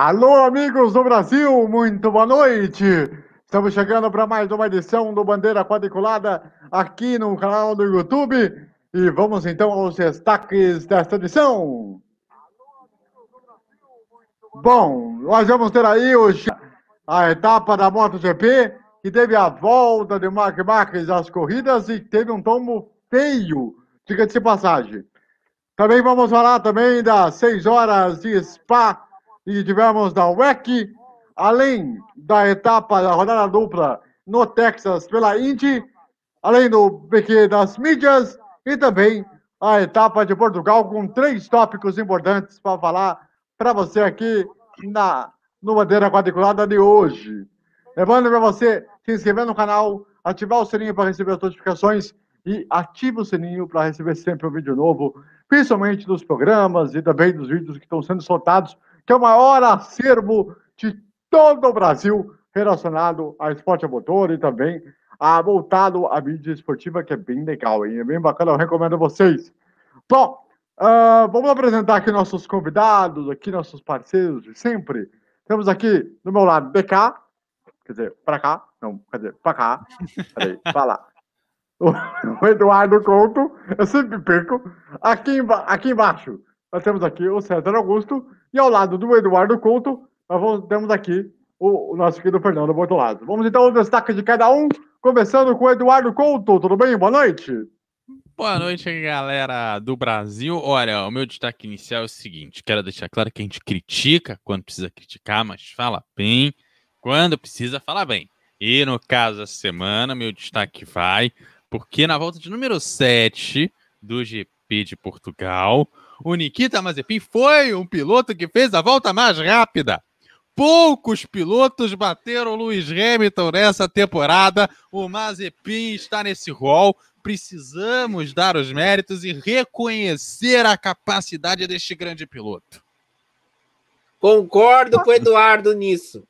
Alô, amigos do Brasil, muito boa noite. Estamos chegando para mais uma edição do Bandeira Quadriculada aqui no canal do YouTube. E vamos então aos destaques desta edição. Bom, nós vamos ter aí hoje a etapa da MotoGP, que teve a volta de Mark Marques às corridas e teve um tombo feio, diga-se passagem. Também vamos falar também das 6 horas de Spa e tivemos da WEC, além da etapa da rodada dupla no Texas pela Indy, além do PQ das mídias e também a etapa de Portugal com três tópicos importantes para falar para você aqui na no Bandeira Quadriculada de hoje. Lembrando para você se inscrever no canal, ativar o sininho para receber as notificações e ative o sininho para receber sempre um vídeo novo, principalmente dos programas e também dos vídeos que estão sendo soltados que é o maior acervo de todo o Brasil relacionado a esporte a motor e também a, voltado à mídia esportiva, que é bem legal, hein? É bem bacana, eu recomendo a vocês. Bom, uh, vamos apresentar aqui nossos convidados, aqui nossos parceiros de sempre. Temos aqui do meu lado BK, quer dizer, para cá, não, quer dizer, para cá. Peraí, para lá. O Eduardo Couto, eu sempre perco. Aqui, aqui embaixo, nós temos aqui o César Augusto e ao lado do Eduardo Couto, nós temos aqui o, o nosso querido Fernando Bortolazzo. Vamos então ao destaque de cada um, começando com o Eduardo Couto. Tudo bem? Boa noite. Boa noite, galera do Brasil. Olha, o meu destaque inicial é o seguinte: quero deixar claro que a gente critica quando precisa criticar, mas fala bem quando precisa falar bem. E no caso da semana, meu destaque vai porque na volta de número 7 do GP de Portugal, o Nikita Mazepin foi um piloto que fez a volta mais rápida. Poucos pilotos bateram o Lewis Hamilton nessa temporada. O Mazepin está nesse rol. Precisamos dar os méritos e reconhecer a capacidade deste grande piloto. Concordo com o Eduardo nisso.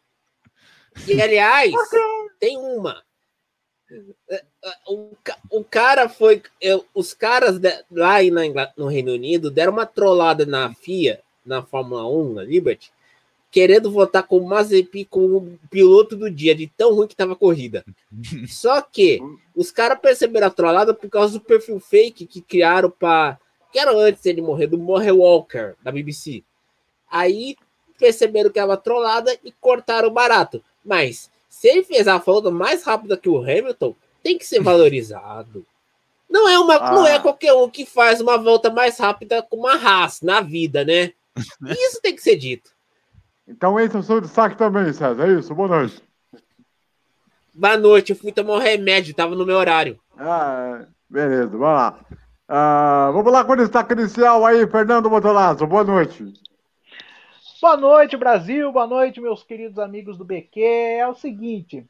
E, aliás, tem uma. O, o cara foi. Eu, os caras de, lá na, no Reino Unido deram uma trollada na FIA, na Fórmula 1, na Liberty, querendo votar com o Mazepin como o piloto do dia, de tão ruim que estava a corrida. Só que os caras perceberam a trollada por causa do perfil fake que criaram para. Que era antes ele morrer, do Morre Walker, da BBC. Aí perceberam que era trollada e cortaram barato. Mas se ele fez a volta mais rápida que o Hamilton, tem que ser valorizado. Não é, uma, ah. não é qualquer um que faz uma volta mais rápida com uma raça na vida, né? Isso tem que ser dito. Então esse é o seu destaque também, César. É isso, boa noite. Boa noite, eu fui tomar um remédio, tava no meu horário. Ah, beleza, vamos lá. Ah, vamos lá com o destaque inicial aí, Fernando Motolazzo. Boa noite. Boa noite, Brasil. Boa noite, meus queridos amigos do BQ. É o seguinte,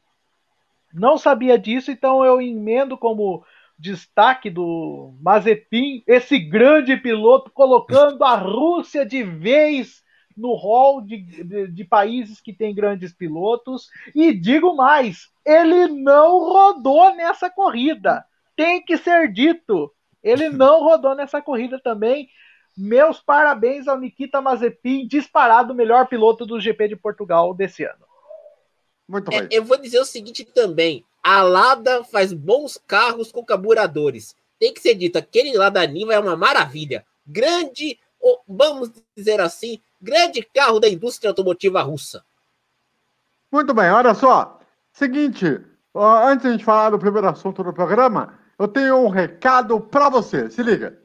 não sabia disso, então eu emendo como destaque do Mazepin esse grande piloto colocando a Rússia de vez no hall de, de, de, países que tem grandes pilotos. E digo mais, ele não rodou nessa corrida. Tem que ser dito. Ele não rodou nessa corrida também. Meus parabéns ao Nikita Mazepin, disparado o melhor piloto do GP de Portugal desse ano. Muito bem. É, eu vou dizer o seguinte também: a Lada faz bons carros com carburadores. Tem que ser dito, aquele lá da Niva é uma maravilha. Grande, vamos dizer assim, grande carro da indústria automotiva russa. Muito bem, olha só. Seguinte, antes de a gente falar do primeiro assunto do programa, eu tenho um recado para você. Se liga.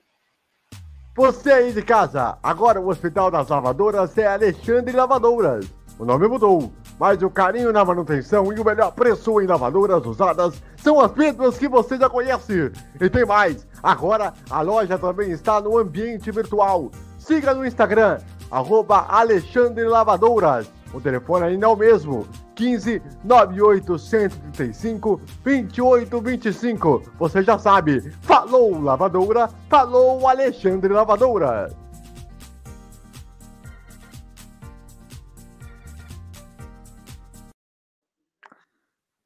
Você aí de casa, agora o Hospital das Lavadoras é Alexandre Lavadoras. O nome mudou, mas o carinho na manutenção e o melhor preço em lavadoras usadas são as mesmas que você já conhece. E tem mais, agora a loja também está no ambiente virtual. Siga no Instagram, arroba Alexandre Lavadoras. O telefone ainda é o mesmo, 15 98 135 28 25. Você já sabe, falou lavadora, falou Alexandre Lavadora.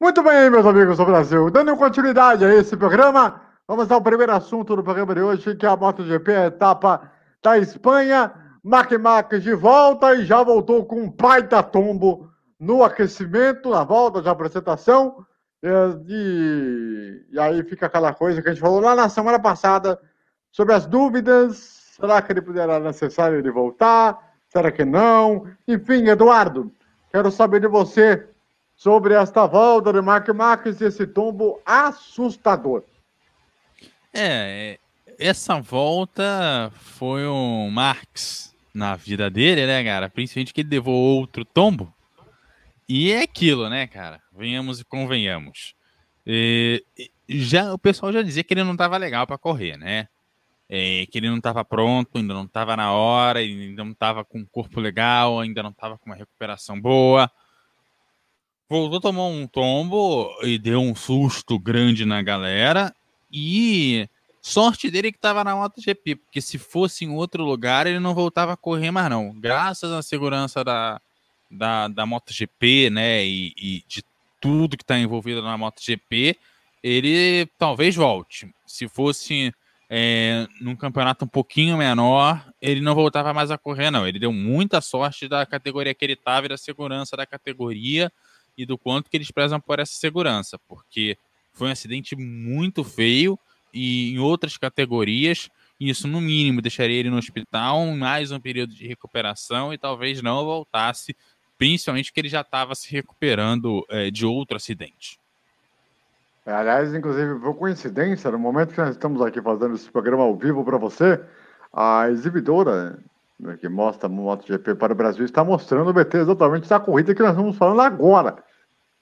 Muito bem, meus amigos do Brasil. Dando continuidade a esse programa, vamos ao primeiro assunto do programa de hoje, que é a MotoGP, a etapa da Espanha, Mac Mac de volta e já voltou com um baita tombo no aquecimento, na volta de apresentação. E, e aí fica aquela coisa que a gente falou lá na semana passada sobre as dúvidas. Será que ele poderá necessário ele voltar? Será que não? Enfim, Eduardo, quero saber de você sobre esta volta de Mark Marques e esse tombo assustador. É, essa volta foi um Marx na vida dele, né, cara? Principalmente que ele levou outro tombo. E é aquilo, né, cara? Venhamos e convenhamos. E, já, o pessoal já dizia que ele não estava legal para correr, né? É, que ele não estava pronto, ainda não estava na hora, ainda não estava com um corpo legal, ainda não estava com uma recuperação boa. Voltou, tomou um tombo e deu um susto grande na galera. E sorte dele que estava na MotoGP, porque se fosse em outro lugar, ele não voltava a correr mais, não. Graças à segurança da, da, da MotoGP, né, e, e de tudo que está envolvido na MotoGP, ele talvez volte. Se fosse é, num campeonato um pouquinho menor, ele não voltava mais a correr, não. Ele deu muita sorte da categoria que ele estava e da segurança da categoria e do quanto que eles prezam por essa segurança, porque foi um acidente muito feio e em outras categorias isso no mínimo deixaria ele no hospital mais um período de recuperação e talvez não voltasse principalmente porque ele já estava se recuperando é, de outro acidente. Aliás, inclusive, por coincidência, no momento que nós estamos aqui fazendo esse programa ao vivo para você, a exibidora né, que mostra MotoGP para o Brasil está mostrando o BT exatamente da corrida que nós estamos falando agora,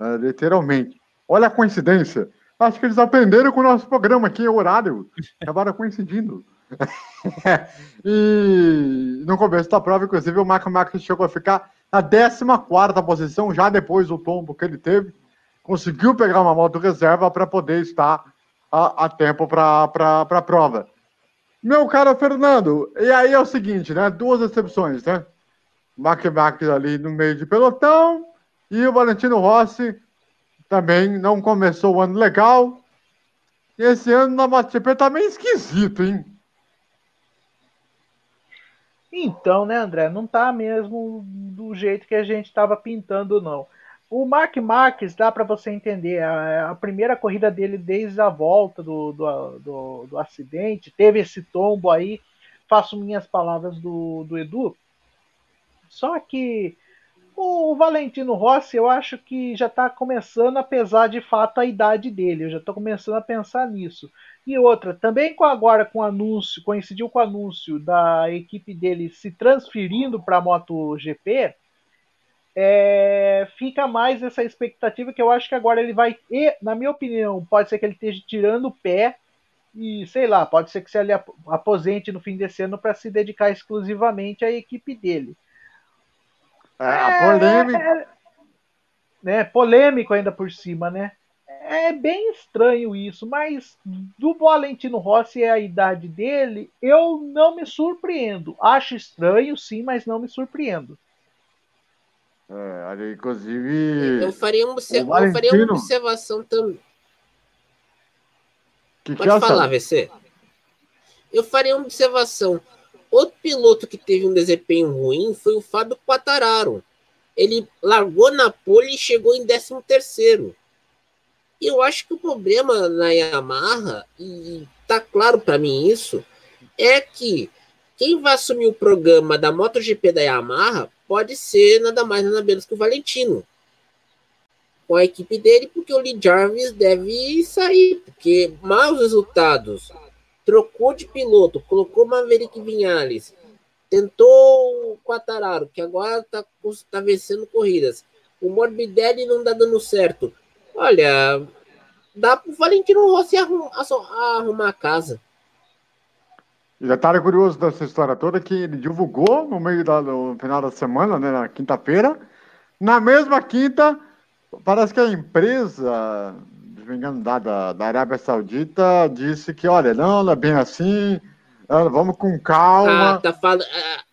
né, literalmente. Olha a coincidência. Acho que eles aprenderam com o nosso programa aqui, o horário. Acabaram coincidindo. e no começo da prova, inclusive, o Marco Marques chegou a ficar na 14 posição, já depois do tombo que ele teve, conseguiu pegar uma moto reserva para poder estar a, a tempo para a prova. Meu caro Fernando, e aí é o seguinte, né? Duas exceções, né? Mac Mac ali no meio de pelotão e o Valentino Rossi também não começou o ano legal. E esse ano na MotoGP tá meio esquisito, hein? Então, né, André, não tá mesmo do jeito que a gente estava pintando, não. O Mark Marques, dá para você entender, a, a, primeira corrida dele desde a volta do, do, do, do, acidente, teve esse tombo aí, faço minhas palavras do, do Edu. Só que o Valentino Rossi, eu acho que já está começando a pesar de fato a idade dele, eu já estou começando a pensar nisso. E outra, também com agora com o anúncio, coincidiu com o anúncio da equipe dele se transferindo para a MotoGP, é, fica mais essa expectativa que eu acho que agora ele vai, e, na minha opinião, pode ser que ele esteja tirando o pé e sei lá, pode ser que se ele aposente no fim desse ano para se dedicar exclusivamente à equipe dele. É, é polêmico. É, né, polêmico ainda por cima, né? é bem estranho isso, mas do Valentino Rossi é a idade dele, eu não me surpreendo. Acho estranho, sim, mas não me surpreendo. É, inclusive. Eu faria, uma, eu faria uma observação também. Que Pode que falar, VC. Eu faria uma observação. Outro piloto que teve um desempenho ruim foi o Fábio Quattararo. Ele largou na pole e chegou em 13 terceiro e eu acho que o problema na Yamaha, e tá claro para mim isso, é que quem vai assumir o programa da MotoGP da Yamaha pode ser nada mais nada menos que o Valentino. Com a equipe dele, porque o Lee Jarvis deve sair, porque maus resultados. Trocou de piloto, colocou Maverick Vinhales, tentou o Quattararo, que agora tá, tá vencendo corridas. O Morbidelli não tá dando certo. Olha, dá pro Valentino Rossi arrumar, arrumar a casa. E detalhe curioso dessa história toda que ele divulgou no meio da, no final da semana, né, na quinta-feira. Na mesma quinta, parece que a empresa, se me engano, da, da, da Arábia Saudita, disse que, olha, não, não é bem assim, vamos com calma. Ah, tá falando. Ah,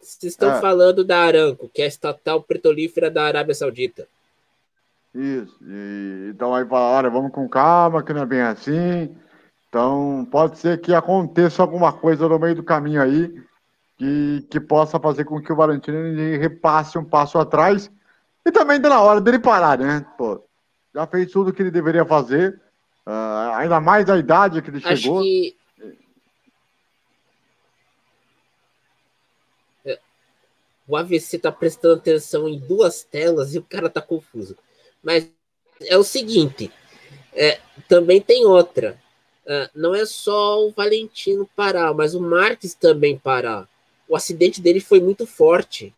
vocês estão é. falando da Aranco, que é a estatal petrolífera da Arábia Saudita. Isso. E, então aí fala, olha, vamos com calma, que não é bem assim. Então pode ser que aconteça alguma coisa no meio do caminho aí que, que possa fazer com que o Valentino repasse um passo atrás. E também está na hora dele parar, né? Pô, já fez tudo o que ele deveria fazer, uh, ainda mais a idade que ele Acho chegou. que o AVC tá prestando atenção em duas telas e o cara tá confuso. Mas é o seguinte, é, também tem outra. É, não é só o Valentino parar, mas o Marques também parar. O acidente dele foi muito forte.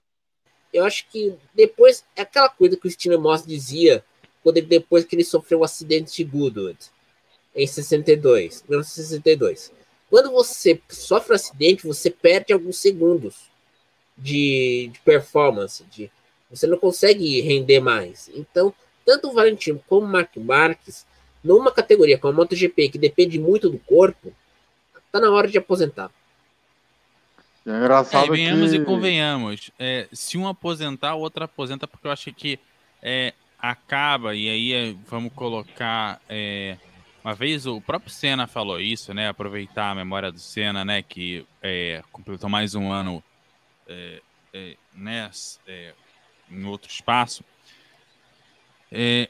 Eu acho que depois é aquela coisa que o Steve Moss dizia quando ele, depois que ele sofreu o acidente de Goodwood em 62, 1962. Quando você sofre um acidente, você perde alguns segundos de, de performance, de você não consegue render mais. Então, tanto o Valentino como o Mark Marques, numa categoria como a MotoGP, que depende muito do corpo, tá na hora de aposentar. É engraçado É, e venhamos que... e convenhamos. É, se um aposentar, o outro aposenta, porque eu acho que é, acaba, e aí é, vamos colocar. é, uma vez o próprio Senna falou isso, né? Aproveitar a memória do Senna, né? Que é, completou mais um ano é, é, né, em outro espaço.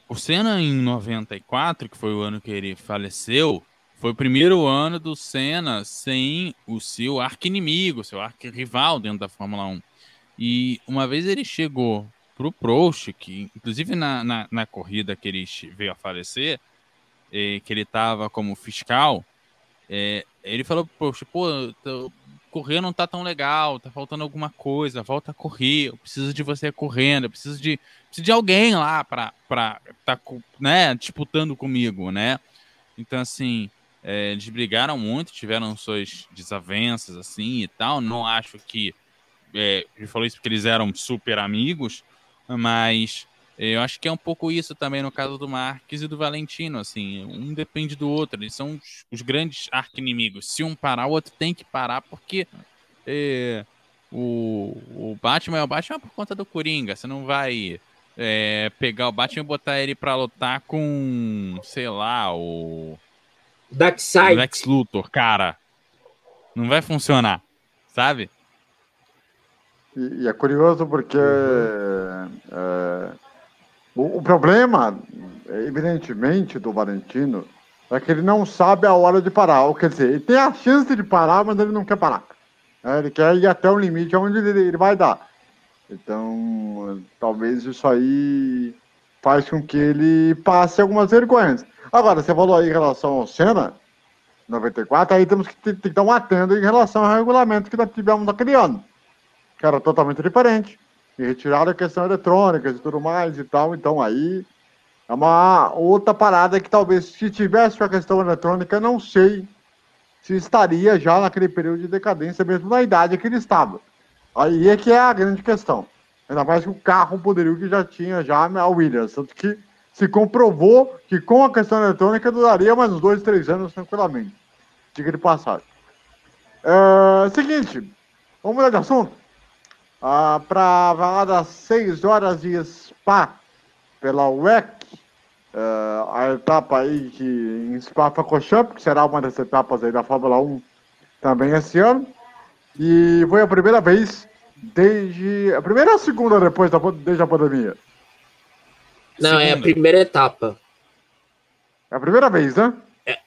O Senna em 94, que foi o ano que ele faleceu, foi o primeiro ano do Senna sem o seu arqui-inimigo, seu arqui-rival dentro da Fórmula 1. E uma vez ele chegou pro Prost, que inclusive na, na, na corrida que ele veio a falecer, eh, que ele estava como fiscal, eh, ele falou pro Prost, pô, tô- correr não tá tão legal, tá faltando alguma coisa, volta a correr, eu preciso de você correndo, eu preciso de, preciso de alguém lá pra, pra tá, né, disputando comigo, né? Então, assim, é, eles brigaram muito, tiveram suas desavenças, assim, e tal, não acho que, é, ele falou isso porque eles eram super amigos, mas é, eu acho que é um pouco isso também no caso do Marques e do Valentino, assim, um depende do outro, eles são os, os grandes arqui-inimigos. Se um parar, o outro tem que parar, porque é, o, o Batman é o Batman por conta do Coringa, você não vai é, pegar o Batman e botar ele pra lutar com, sei lá, o, o Darkseid, Lex Luthor, cara. Não vai funcionar, sabe? E, e é curioso porque é, o, o problema, evidentemente, do Valentino é que ele não sabe a hora de parar. Ou quer dizer, ele tem a chance de parar, mas ele não quer parar. É, ele quer ir até o limite onde ele, ele vai dar. Então, talvez isso aí faz com que ele passe algumas vergonhas. Agora, você falou aí em relação ao Senna, 94, aí temos que, ter- tem que dar um atento em relação ao regulamento que nós tivemos naquele ano que era totalmente diferente. E retiraram a questão eletrônica e tudo mais e tal. Então aí é uma outra parada que talvez se tivesse a questão eletrônica, não sei se estaria já naquele período de decadência, mesmo na idade que ele estava. Aí é que é a grande questão. Ainda mais que o carro, poderio que já tinha já a Williams. Tanto que se comprovou que com a questão eletrônica duraria mais uns dois, três anos tranquilamente. Diga de passagem. É, seguinte, vamos mudar de assunto? Ah, para falar das 6 horas de Spa pela WEC, ah, a etapa aí que em Spa-Francorchamps, que será uma das etapas aí da Fórmula 1 também esse ano. E foi a primeira vez desde. A primeira ou a segunda depois da, desde a pandemia? não, é a Segunda. primeira etapa. É a primeira vez, né? É.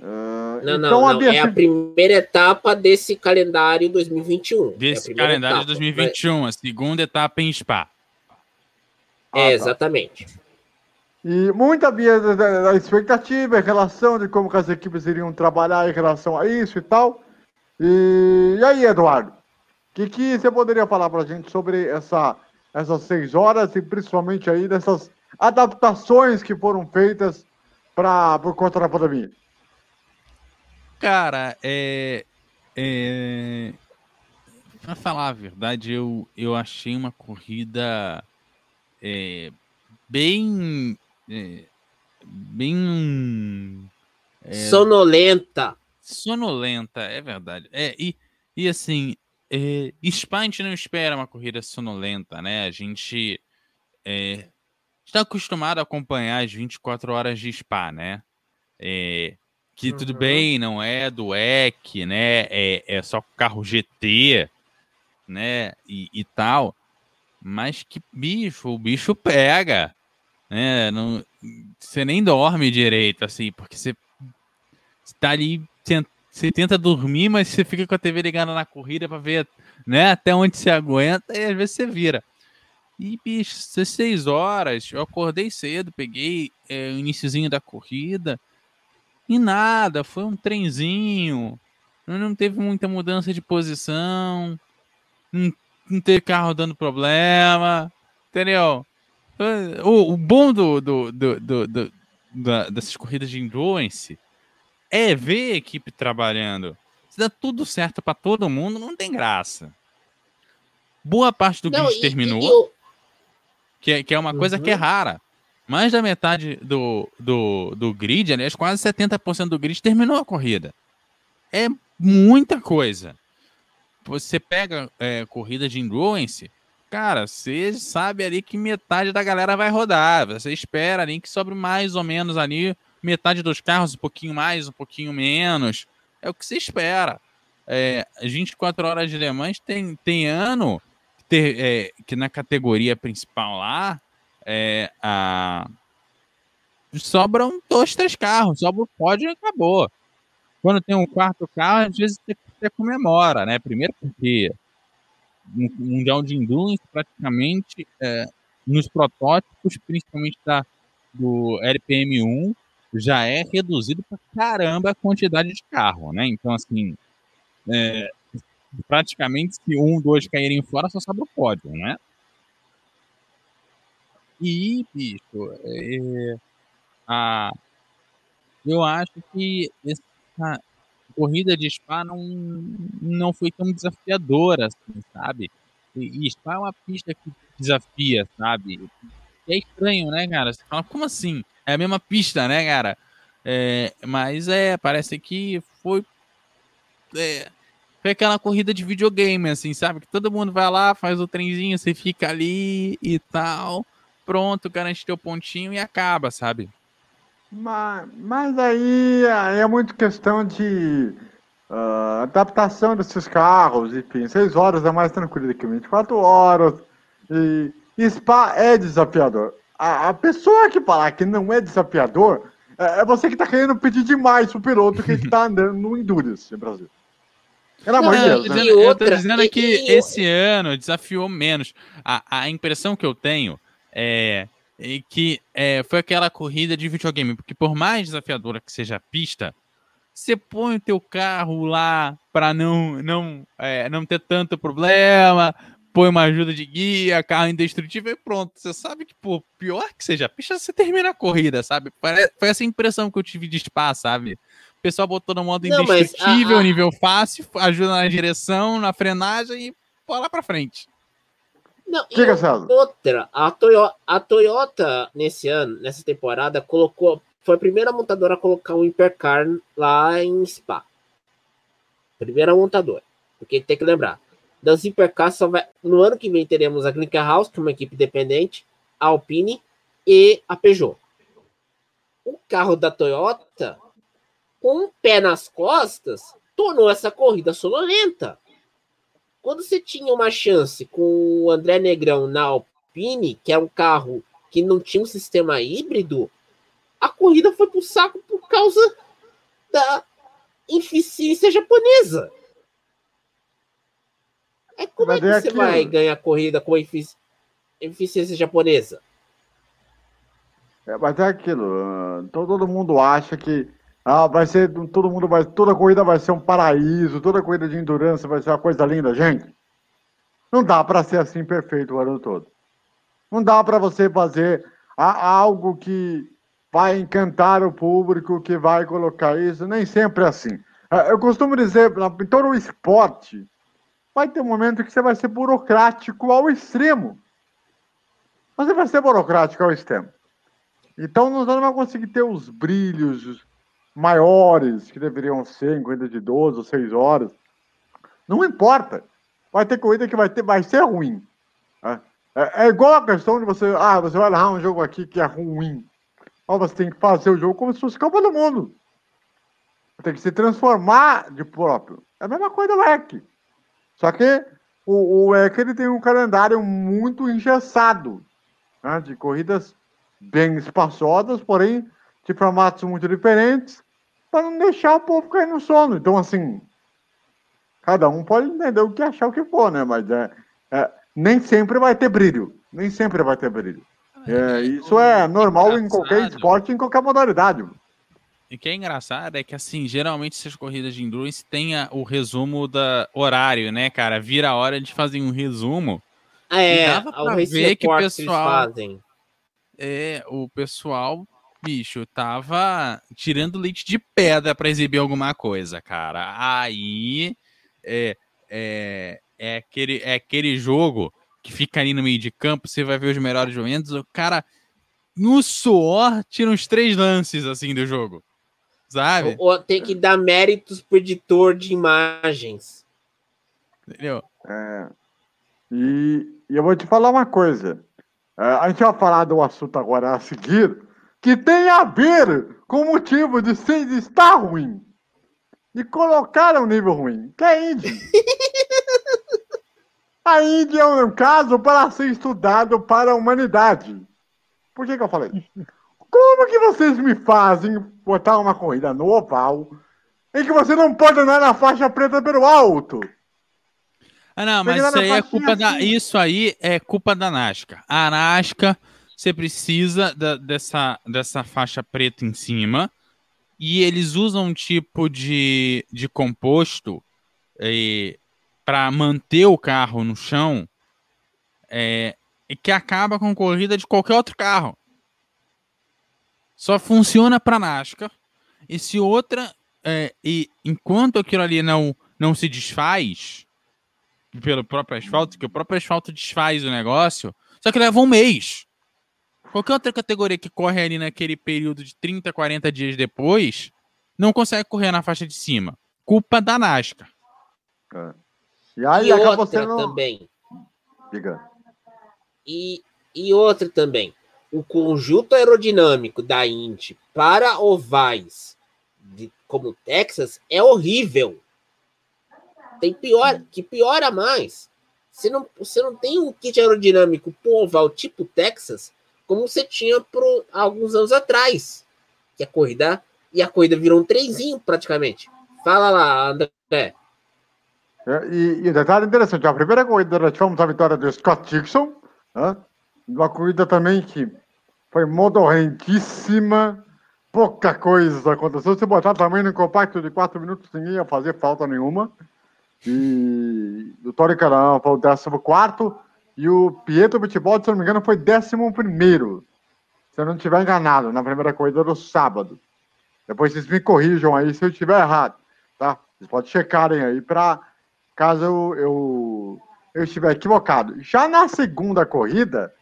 Ah, Não, então não, não. É a primeira etapa desse calendário 2021. É Desse primeira calendário de etapa. 2021, a segunda etapa em Spa. Ah, É, tá. exatamente. E muita havia da, da- da expectativa em relação de como que as equipes iriam trabalhar em relação a isso e tal. E, e aí, Eduardo, o que, que você poderia falar para a gente sobre essa, essas seis horas e principalmente aí dessas adaptações que foram feitas pra, por conta da pandemia? Cara, é. é... Pra falar a verdade, eu, eu achei uma corrida é, bem. é, bem. é, Sonolenta. sonolenta, é verdade. É, e, e assim, é, Spa a gente não espera uma corrida sonolenta, né? A gente é, está acostumado a acompanhar as 24 horas de Spa, né? É, que tudo Uhum. bem, não é do EC, né? É, é só carro GT, né? E, e tal. Mas que bicho, o bicho pega, né? Não, você nem dorme direito, assim, porque você, você tá ali, você tenta dormir, mas você fica com a TV ligada na corrida pra ver, né? Até onde você aguenta e às vezes você vira. E, bicho, 16 horas, eu acordei cedo, peguei é, o iniciozinho da corrida e nada, foi um trenzinho, não teve muita mudança de posição, não, não teve carro dando problema, entendeu? O, o bom do, do, do, do- do- da- dessas corridas de endurance é ver a equipe trabalhando. Se dá tudo certo pra todo mundo, não tem graça. Boa parte do Não, grid e- terminou e o- que é, que é uma coisa Uhum. que é rara. Mais da metade do, do, do grid, aliás, quase 70% do grid terminou a corrida. É muita coisa. Você pega é, corrida de endurance, cara, você sabe ali que metade da galera vai rodar. Você espera ali que sobre mais ou menos ali metade dos carros, um pouquinho mais, um pouquinho menos. É o que você espera. É, as 24 horas de Le Mans tem, tem ano ter, é, que na categoria principal lá, é, a... sobram dois, três carros, sobra o pódio e acabou. Quando tem um quarto carro, às vezes você, comemora, né? Primeiro porque no Mundial de Endurance, praticamente, é, nos protótipos, principalmente da, do LPM1, já é reduzido para caramba a quantidade de carro, né? Então, assim, é, praticamente se um, dois caírem fora, só sobra o pódio, né? E, bicho, é, a, eu acho que essa corrida de Spa não, não foi tão desafiadora, assim, sabe? E, e Spa é uma pista que desafia, sabe? E é estranho, né, cara? Você fala, como assim? É a mesma pista, né, cara? É, mas é, parece que foi. é, foi aquela corrida de videogame, assim, sabe? Que todo mundo vai lá, faz o trenzinho, você fica ali e tal. Pronto, garante teu pontinho e acaba, sabe? Mas, mas aí aí é muito questão de ah, adaptação desses carros, enfim, 6 horas é mais tranquilo do que 24 horas. E, e Spa é desafiador. A, a pessoa que falar que não é desafiador é, é você que tá querendo pedir demais pro piloto que está andando no Endurance no Brasil. Pelo amor de Deus, tô né? dizendo, eu tô outra, dizendo e- que e- esse ano desafiou menos. A, a impressão que eu tenho é, é que é, foi aquela corrida de videogame, porque por mais desafiadora que seja a pista, você põe o teu carro lá para não, não, é, não ter tanto problema, põe uma ajuda de guia, carro indestrutível e pronto. Você sabe que, por pior que seja a pista, você termina a corrida, sabe? Foi essa impressão que eu tive de Spa, sabe? O pessoal botou no modo Não, a- indestrutível, a- nível fácil, ajuda na direção, na frenagem e bola pra frente. Não, outra, a Toyota, a Toyota, nesse ano, nessa temporada, colocou. Foi a primeira montadora a colocar um Hypercar lá em Spa. Primeira montadora. Porque tem que lembrar. Das Hypercars só vai. No ano que vem teremos a Glickenhaus, que é uma equipe independente, a Alpine e a Peugeot. O carro da Toyota, com um pé nas costas, tornou essa corrida sonolenta quando você tinha uma chance com o André Negrão na Alpine, que é um carro que não tinha um sistema híbrido, a corrida foi pro saco por causa da eficiência japonesa. É como Mas é que é você aquilo. vai ganhar corrida com efici- eficiência japonesa? É, mas é aquilo, ah, todo mundo acha que ah, vai ser, todo mundo vai, toda corrida vai ser um paraíso, toda corrida de endurance vai ser uma coisa linda, gente. Não dá para ser assim perfeito o ano todo. Não dá para você fazer algo que vai encantar o público, que vai colocar isso, nem sempre é assim. Ah, Eu costumo dizer, em todo o esporte, vai ter um momento que você vai ser burocrático ao extremo. Você vai ser burocrático ao extremo. Então nós não vamos conseguir ter os brilhos maiores que deveriam ser em corrida de 12 ou 6 horas. Não importa. Vai ter corrida que vai, ter, vai ser ruim. né? É, é igual a questão de você, ah, você vai narrar um jogo aqui que é ruim. Mas você tem que fazer o jogo como se fosse Copa do Mundo. tem que se transformar de próprio. É a mesma coisa do EC. Só que o, o EC ele tem um calendário muito engessado, né, de corridas bem espaçosas, porém de formatos muito diferentes, para não deixar o povo cair no sono. Então, assim, cada um pode entender o que achar o que for, né? Mas é, é nem sempre vai ter brilho. Nem sempre vai ter brilho. É, isso é normal em qualquer esporte, em qualquer modalidade. E o que é engraçado é que, assim, geralmente essas corridas de endurance tem o resumo da horário, né, cara? Vira a hora de fazer um resumo. É, dava pra ver que o pessoal. Fazem. É, o pessoal, bicho, tava tirando leite de pedra para exibir alguma coisa, cara. Aí é, é, é, aquele, é aquele jogo que fica ali no meio de campo, você vai ver os melhores momentos, o cara no suor tira uns três lances assim do jogo. Sabe? Ou tem que dar méritos pro editor de imagens. Entendeu? É. E, e, eu vou te falar uma coisa. É, a gente vai falar do assunto agora a seguir, que tem a ver com o motivo de, de estar ruim. E colocar um nível ruim, que é a Indy. a Indy é um caso para ser estudado para a humanidade. Por que, que eu falei? Como que vocês me fazem botar uma corrida no oval em que você não pode andar na faixa preta pelo alto? Ah, não, mas isso aí é culpa assim. da. Isso aí é culpa da NASCAR. A NASCAR, você precisa da, dessa, dessa faixa preta em cima. E eles usam um tipo de, de composto é, para manter o carro no chão é, que acaba com corrida de qualquer outro carro. Só funciona para NASCAR. E se outra. É, e enquanto aquilo ali não, não se desfaz pelo próprio asfalto, que o próprio asfalto desfaz o negócio, só que leva um mês. Qualquer outra categoria que corre ali naquele período de 30, 40 dias depois, não consegue correr na faixa de cima. Culpa da NASCAR. É. E aí e outra sendo... também. Diga. E, e outra também o conjunto aerodinâmico da Indy para ovais de, como Texas é horrível. Tem pior, que piora mais. Você não, você não tem um kit aerodinâmico para oval tipo Texas, como você tinha por alguns anos atrás. Que a corrida e a corrida virou um trenzinho praticamente. Fala lá, André. É, e, um detalhe interessante, a primeira corrida nós tivemos a vitória do Scott Dixon, né? Uma corrida também que foi modorrentíssima, pouca coisa aconteceu. Se botar também no compacto de 4 minutos, ninguém ia fazer falta nenhuma. E o Tori Caran foi o 14 e o Pietro Bitbol, se não me engano, foi 11. Se eu não estiver enganado, na primeira corrida do sábado. Depois vocês me corrijam aí se eu estiver errado, tá? Vocês podem checarem aí para caso eu, eu, eu estiver equivocado. Já na segunda corrida,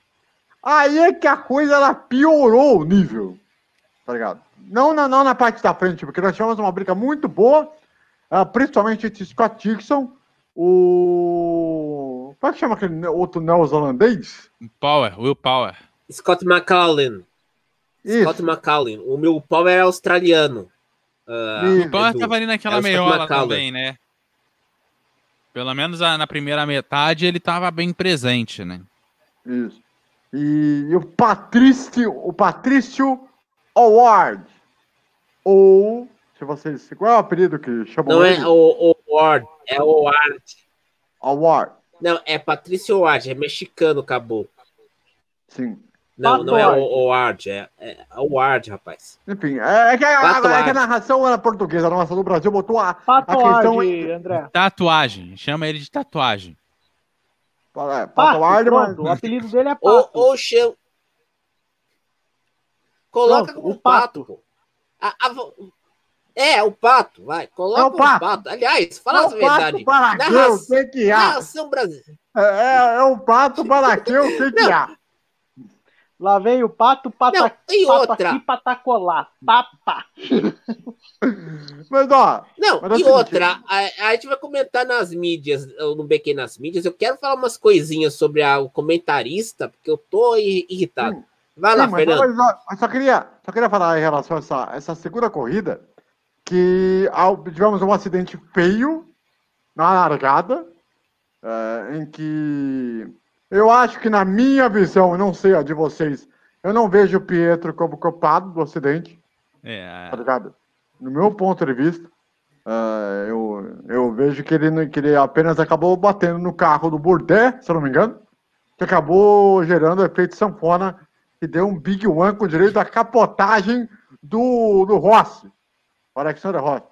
Aí é que a coisa ela piorou o nível. Tá ligado? Não, não, não na parte da frente, porque nós tivemos uma briga muito boa, uh, principalmente entre Scott Dixon, o. Como é que chama aquele outro neozelandês? Power, Will Power. Scott McCallum. Scott McCallum. O meu Power é australiano. Uh, o Power estava ali naquela é meiola também, né? Pelo menos na primeira metade ele estava bem presente, né? Isso. E, e o Patrício, o Patrício Award. Ou, se vocês. Qual é o apelido que chamam Não é ele? é o Award, é o Award. Award. Não, é Patrício Award, é mexicano, acabou. Sim. Não, não é o Award, é, é Award, rapaz. Enfim, é, é, que a, é que a narração era portuguesa, a narração do Brasil botou a, a questão. André. Tatuagem, chama ele de tatuagem. É, Pato, Pato mas... O apelido dele é Pato. Ou, ou chama... Coloca Pronto, o Pato. pato. A, a... É, o Pato, vai. Coloca é o, pato. o Pato. Aliás, fala é a verdade. Para Narração... que, que há? Narração brasileira. É, é, é o Pato para que o que, que há? Lá vem o pato, pata, não, e pato outra. aqui, patacolá. Papa. Mas, ó. Não, mas e outra, a, a, gente vai comentar nas mídias, no BQ nas mídias. Eu quero falar umas coisinhas sobre a, o comentarista, porque eu tô irritado. Vai Sim, lá, Fernando. Mas, mas, só, queria, só queria falar em relação a essa, essa segunda corrida. Que tivemos um acidente feio na largada, é, em que eu acho que na minha visão, não sei a de vocês, eu não vejo o Pietro como culpado do acidente, É, tá ligado? No meu ponto de vista, é, eu, eu vejo que ele, que ele apenas acabou batendo no carro do Bourdais, se eu não me engano, que acabou gerando efeito sanfona e deu um big one com direito à capotagem do, do Rossi, o Alexander Rossi.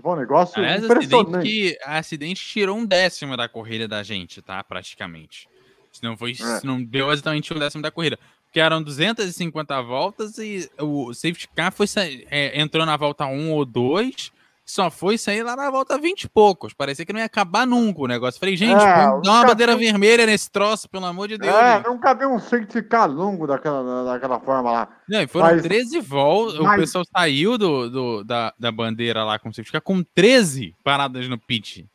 Foi um negócio Aliás, acidente impressionante. que acidente tirou um décimo da corrida da gente, tá? Praticamente. Se não foi, É. se não deu exatamente um décimo da corrida. Porque eram 250 voltas e o safety car foi é, entrou na volta 1 ou 2, só foi sair lá na volta 20 e poucos. Parecia que não ia acabar nunca o negócio. Falei, gente, É, dar uma bandeira vi- vermelha nesse troço, pelo amor de Deus. É, gente. nunca vi um safety car longo daquela, daquela forma lá. Não, e foram Mas- 13 voltas. O mas- pessoal saiu do, do- da, da bandeira lá com o safety car com 13 paradas no pit.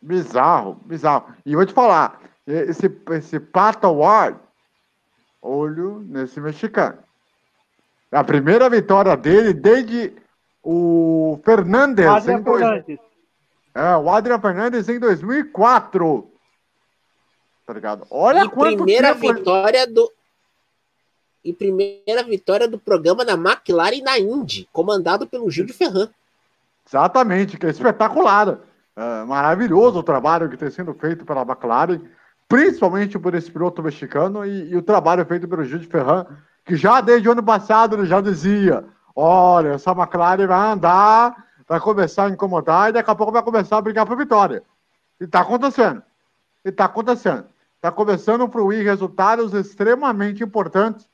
Bizarro, bizarro. E vou te falar, esse, esse Pato Ward, olho nesse mexicano. É a primeira vitória dele desde o Fernandes. Adrian em dois- Fernandes. É, o Adrian Fernandes em 2004. Tá ligado? Olha E quanto primeira tempo vitória do. E primeira vitória do programa da McLaren na Indy, comandado pelo Gil de Ferran. Exatamente, que é espetacular. É, maravilhoso o trabalho que tem sendo feito pela McLaren, principalmente por esse piloto mexicano e, e o trabalho feito pelo Gil de Ferran, que já desde o ano passado ele já dizia: olha, essa McLaren vai andar, vai começar a incomodar e daqui a pouco vai começar a brigar por vitória. E tá acontecendo. E tá acontecendo. Tá começando a fluir resultados extremamente importantes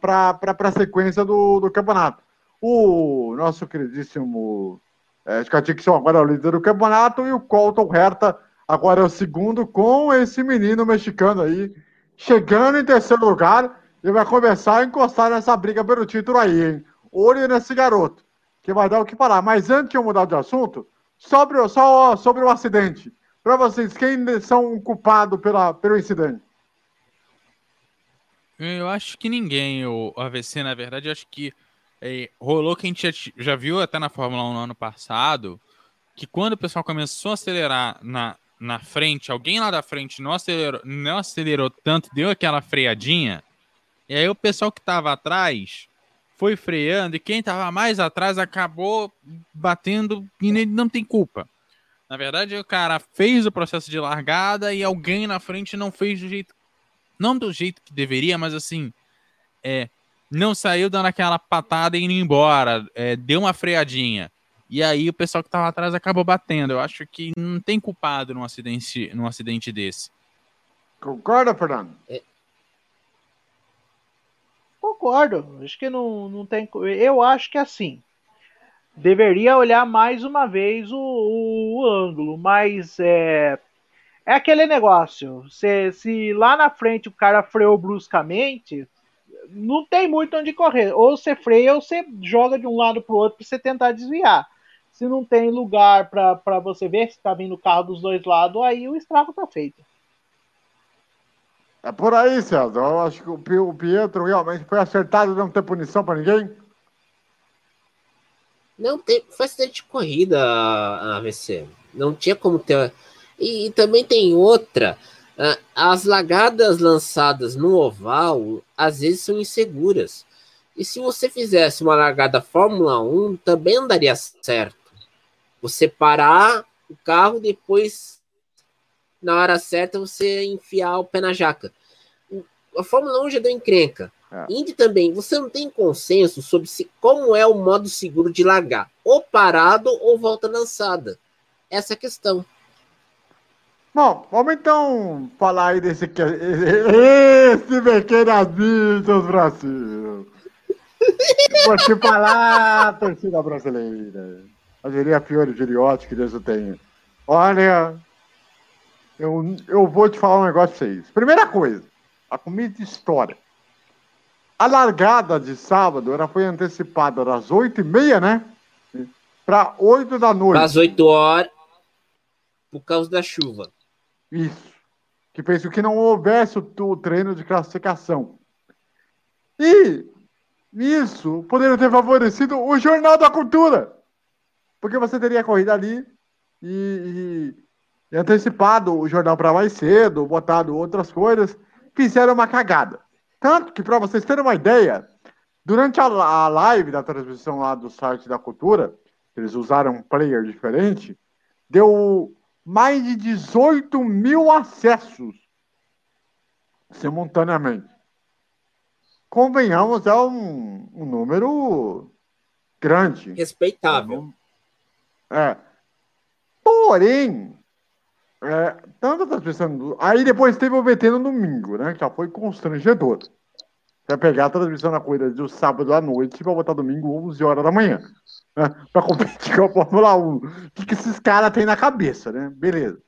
para a sequência do, do campeonato. O nosso queridíssimo é, agora é o líder do campeonato e o Colton Herta agora é o segundo com esse menino mexicano aí chegando em terceiro lugar e vai começar a encostar nessa briga pelo título aí, hein? Olho nesse garoto, que vai dar o que falar. Mas antes de eu mudar de assunto, sobre, só sobre o acidente. Para vocês, quem são culpados pela, pelo incidente? Eu acho que ninguém, o AVC, na verdade, eu acho que é, rolou que a gente já, já viu até na Fórmula 1 no ano passado, que quando o pessoal começou a acelerar na, na frente, alguém lá da frente não acelerou, não acelerou tanto, deu aquela freadinha, e aí o pessoal que estava atrás foi freando, e quem estava mais atrás acabou batendo e ele não tem culpa. Na verdade, o cara fez o processo de largada e alguém na frente não fez do jeito não do jeito que deveria, mas assim, é, não saiu dando aquela patada e indo embora, é, deu uma freadinha. E aí o pessoal que tava atrás acabou batendo. Eu acho que não tem culpado num acidente, num acidente desse. Concorda, Fernando? Concordo. Acho que não, não tem. Eu acho que assim. Deveria olhar mais uma vez o, o- o ângulo, mas é, é aquele negócio. Se, se lá na frente o cara freou bruscamente, não tem muito onde correr. Ou você freia ou você joga de um lado para o outro para você tentar desviar. Se não tem lugar para você ver se está vindo o carro dos dois lados, aí o estrago tá feito. É por aí, César. Eu acho que o Pi- o Pietro realmente foi acertado de não ter punição para ninguém. Não tem, foi acidente de corrida a AVC. Não tinha como ter. E, e também tem outra. ah, As lagadas lançadas no oval às vezes são inseguras. E se você fizesse uma largada Fórmula 1, também não daria certo. Você parar o carro, depois, na hora certa, você enfiar o pé na jaca. A Fórmula 1 já deu encrenca. É. Indy também, você não tem consenso sobre se, como é o modo seguro de largar, ou parado ou volta lançada. Essa é a questão. Bom, vamos então falar aí desse esse pequeno Beatles Brasil. Vou te falar, torcida brasileira. A diria Fiore Giliotti, que Deus o tenha. Olha, eu, eu vou te falar um negócio pra vocês. Primeira coisa, a comida de história. A largada de sábado ela foi antecipada das 8h30, né? Para 8 da noite. Às 8 horas, por causa da chuva. Isso. Que fez que não houvesse o, o treino de classificação. E isso poderia ter favorecido o Jornal da Cultura. Porque você teria corrido ali e, e, e antecipado o jornal para mais cedo, botado outras coisas. Fizeram uma cagada. Tanto que, para vocês terem uma ideia, durante a, a live da transmissão lá do site da Cultura, eles usaram um player diferente, deu mais de 18 mil acessos simultaneamente. Convenhamos, é um, um número grande. Respeitável. É. Porém, é, tanto a transmissão. Aí depois teve o VT no domingo, né? Que já foi constrangedor. Você pegar a transmissão na corrida do sábado à noite para botar domingo 11 horas da manhã. Né, para competir com a Fórmula 1. O que, que esses caras têm na cabeça, né? Beleza.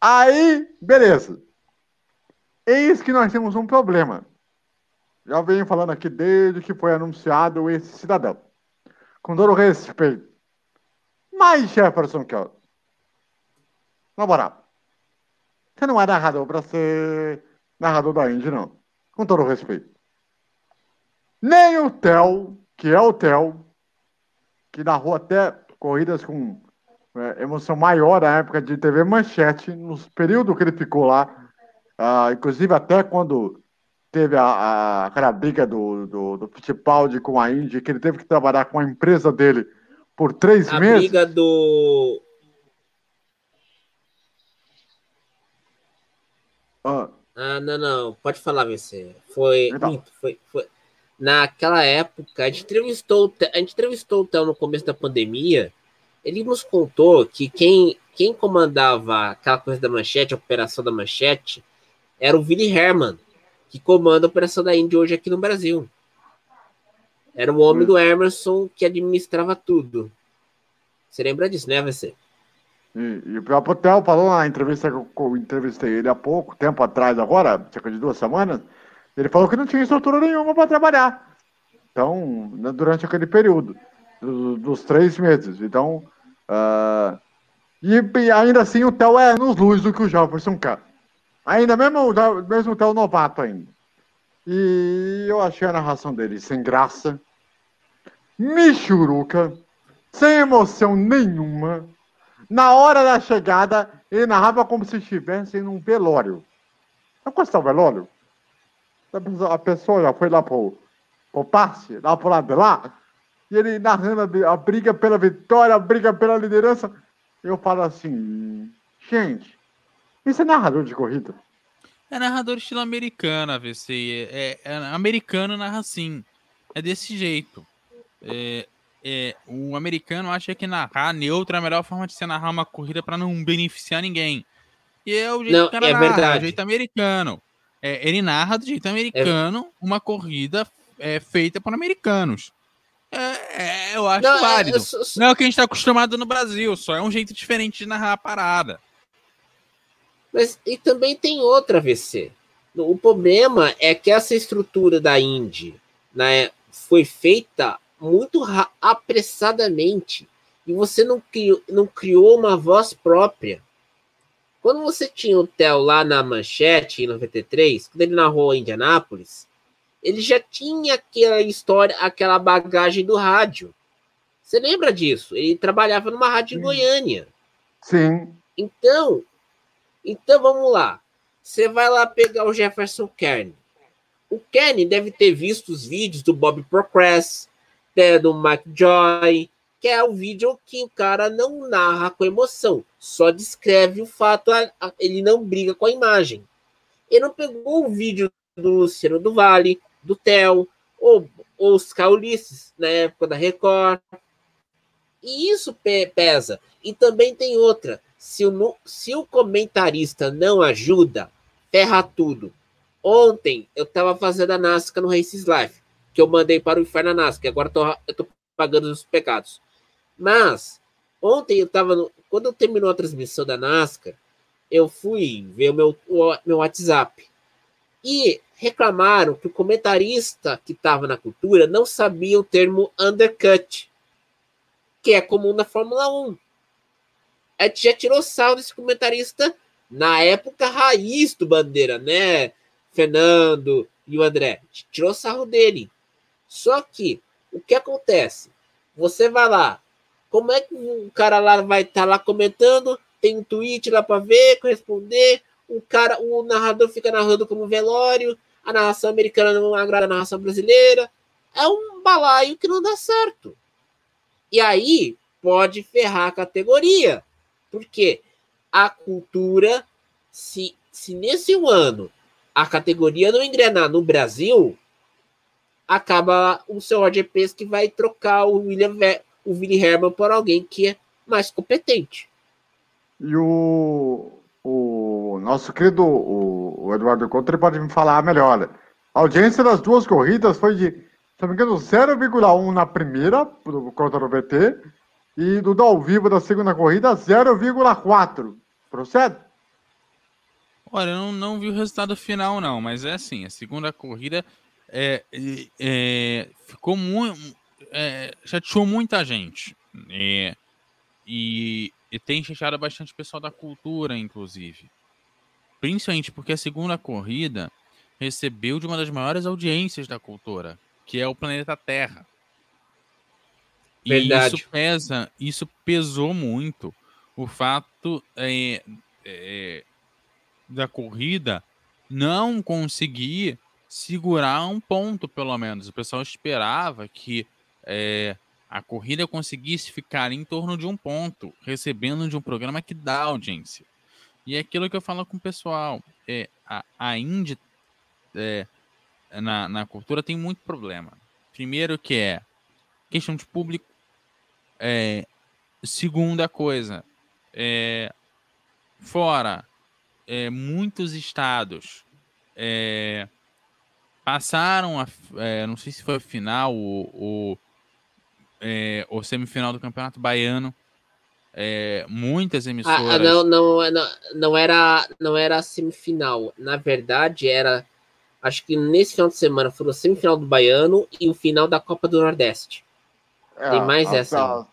Aí, beleza. Eis que nós temos um problema. Já venho falando aqui desde que foi anunciado esse cidadão. Com todo o respeito. Mas, Jefferson Kelly, na moral, você não é narrador para ser narrador da Indy, não. Com todo o respeito. Nem o Theo, que é o Theo, que narrou até corridas com é, emoção maior na época de TV Manchete, nos períodos que ele ficou lá, uh, inclusive até quando teve a, a, aquela briga do, do, do Fittipaldi com a Indy, que ele teve que trabalhar com a empresa dele por três a meses. A briga do. Ah. ah, não, não. Pode falar, você. Foi, então. foi, foi. Naquela época, a gente entrevistou, a gente entrevistou o Theo no começo da pandemia. Ele nos contou que quem, quem comandava aquela coisa da manchete, a operação da manchete, era o Willy Herman, que comanda a operação da Indy hoje aqui no Brasil. Era o homem hum. do Emerson que administrava tudo. Você lembra disso, né, você? E, e o próprio Theo falou na entrevista que eu, entrevistei ele há pouco, tempo atrás agora, cerca de duas semanas, ele falou que não tinha estrutura nenhuma para trabalhar. Então, né, durante aquele período, dos, dos três meses. Então, uh, e, e, ainda assim o Theo é nos luz do que o Jefferson quer. Ainda mesmo, mesmo o Theo novato ainda. E eu achei a narração dele sem graça, michuruca, sem emoção nenhuma. Na hora da chegada, ele narrava como se estivesse em um velório. Não conhece o velório? A pessoa já foi lá pro, pro passe, lá pro lado de lá, e ele narrando a, briga pela vitória, a briga pela liderança. Eu falo assim, gente, isso é narrador de corrida. É narrador estilo americano, AVC. É, é, americano narra assim. É desse jeito. É, é, o americano acha que narrar neutro é a melhor forma de se narrar uma corrida para não beneficiar ninguém. E é o jeito não, que é narra, verdade. o jeito americano. É, ele narra do jeito americano é. uma corrida é, feita por americanos. É, é, eu acho não, válido. Não é o que a gente está acostumado no Brasil, só é um jeito diferente de narrar a parada. Mas e também tem outra VC. O problema é que essa estrutura da Indy né, foi feita muito apressadamente e você não criou, não criou uma voz própria. Quando você tinha o Theo lá na manchete em 93, quando ele narrou a Indianápolis, ele já tinha aquela história, aquela bagagem do rádio. Você lembra disso? Ele trabalhava numa rádio Sim. em Goiânia. Sim. Então, então vamos lá. Você vai lá pegar o Jefferson Kern. O Kern deve ter visto os vídeos do Bob Procrest, né, do Joy, que é o vídeo que o cara não narra com emoção, só descreve o fato, ele não briga com a imagem. Ele não pegou o vídeo do Luciano do Vale, do Theo, ou, ou os Caulices, na época da Record. E isso pesa. E também tem outra se o, se o comentarista não ajuda, ferra tudo. Ontem eu estava fazendo a NASCAR no Races Life, que eu mandei para o Inferno NASCAR, agora tô, eu estou pagando os pecados. Mas, ontem eu estava. Quando terminou a transmissão da NASCAR, eu fui ver o meu, o meu WhatsApp. E reclamaram que o comentarista que estava na cultura não sabia o termo undercut, que é comum na Fórmula 1 a gente já tirou sal desse comentarista na época raiz do Bandeira, né? Fernando e o André. Tirou sarro dele. Só que o que acontece? Você vai lá, como é que o cara lá vai estar tá lá comentando? Tem um tweet lá para ver, corresponder. O cara, o narrador fica narrando como velório. A narração americana não agrada a narração brasileira. É um balaio que não dá certo. E aí pode ferrar a categoria. Porque a cultura, se, se nesse ano a categoria não engrenar no Brasil, acaba o seu OGPs que vai trocar o William o Willie Herman por alguém que é mais competente. E o, o nosso querido o, o Eduardo Couto pode me falar melhor. A audiência das duas corridas foi de, se não me engano, 0,1 na primeira, contra o VT, e do ao vivo da segunda corrida, 0,4. Procede? Olha, eu não, não vi o resultado final, não, mas é assim, a segunda corrida é, é, ficou muito. É, chateou muita gente. É, e, e tem chateado bastante pessoal da cultura, inclusive. Principalmente porque a segunda corrida recebeu de uma das maiores audiências da cultura, que é o planeta Terra. Verdade. E isso pesa, isso pesou muito. O fato é, é, da corrida não conseguir segurar um ponto, pelo menos. O pessoal esperava que é, a corrida conseguisse ficar em torno de um ponto, recebendo de um programa que dá audiência. E é aquilo que eu falo com o pessoal. É, a, a Indy é, na, na cultura tem muito problema. Primeiro que é questão de público. É, segunda coisa, é, fora é, muitos estados é, passaram a, é, não sei se foi a final ou, é, ou semifinal do Campeonato Baiano. É, muitas emissoras. Ah, não, não, não, não, era, não era a semifinal. Na verdade, era. Acho que nesse final de semana foi a semifinal do Baiano e o final da Copa do Nordeste. É, Tem mais essa.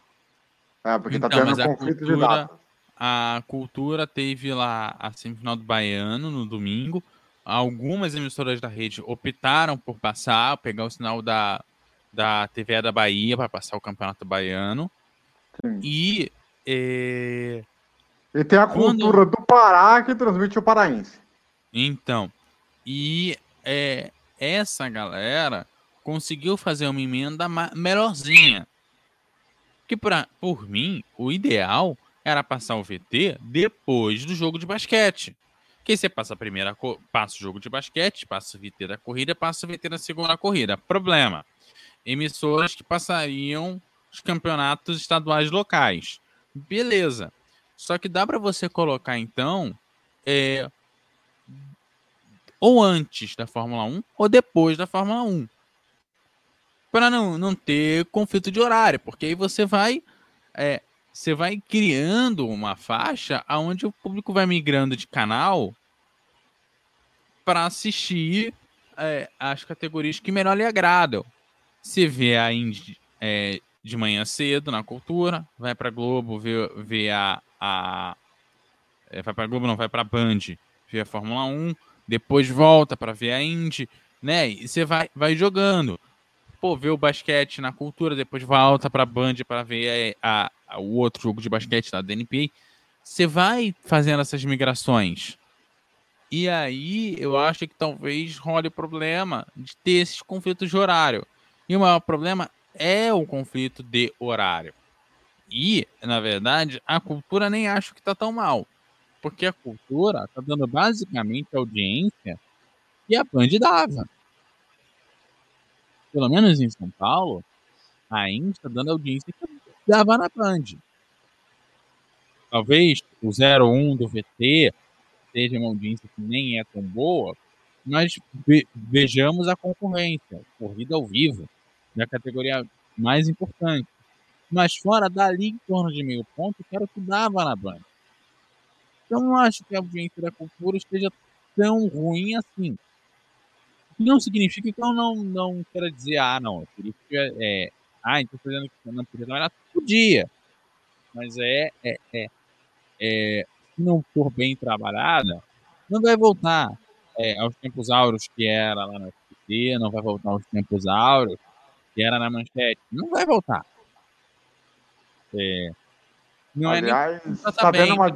É, porque tá então, tá tendo conflito cultura, de data. A cultura teve lá a semifinal do Baiano no domingo. Algumas emissoras da rede optaram por passar, pegar o sinal da, da TV da Bahia para passar o Campeonato Baiano. Sim. E. É... E tem a cultura Quando... do Pará que transmite o paraense. Então. E é, essa galera conseguiu fazer uma emenda melhorzinha. Que pra, por mim, o ideal era passar o VT depois do jogo de basquete. Que você passa a primeira, passa o jogo de basquete, passa o VT da corrida, passa o VT da segunda corrida. Problema: emissoras que passariam os campeonatos estaduais locais. Beleza. Só que dá para você colocar então é, ou antes da Fórmula 1 ou depois da Fórmula 1. Para não, não ter conflito de horário, porque aí você vai é, você vai criando uma faixa aonde o público vai migrando de canal para assistir é, as categorias que melhor lhe agradam. Você vê a Indy é, de manhã cedo na cultura, vai para Globo, vê, vê a, a é, vai para Globo, não vai para Band, vê a Fórmula 1, depois volta para ver a Indy, né? E você vai, vai jogando pô, vê o basquete na cultura, depois volta pra Band para ver a, a, o outro jogo de basquete da DNPA. Você vai fazendo essas migrações. E aí eu acho que talvez role o problema de ter esses conflitos de horário. E o maior problema é o conflito de horário. E, na verdade, a cultura nem acho que tá tão mal. Porque a cultura tá dando basicamente a audiência que a Band dava pelo menos em São Paulo, ainda está dando audiência que dava na Band. Talvez o 01 do VT seja uma audiência que nem é tão boa, ve vejamos a concorrência, corrida ao vivo, da categoria mais importante. Mas fora dali, em torno de meio ponto, quero que dava na Band. Então, não acho que a audiência da cultura esteja tão ruim assim não significa eu não, não quero dizer, ah, não, é, é ah, então fazendo que não podia trabalhar, podia. Mas é, é, é, é, se não for bem trabalhada, não vai voltar é, aos tempos áureos que era lá no FT, não vai voltar aos tempos áureos que era na manchete, não vai voltar. É, não Aliás, é nem tá vendo uma...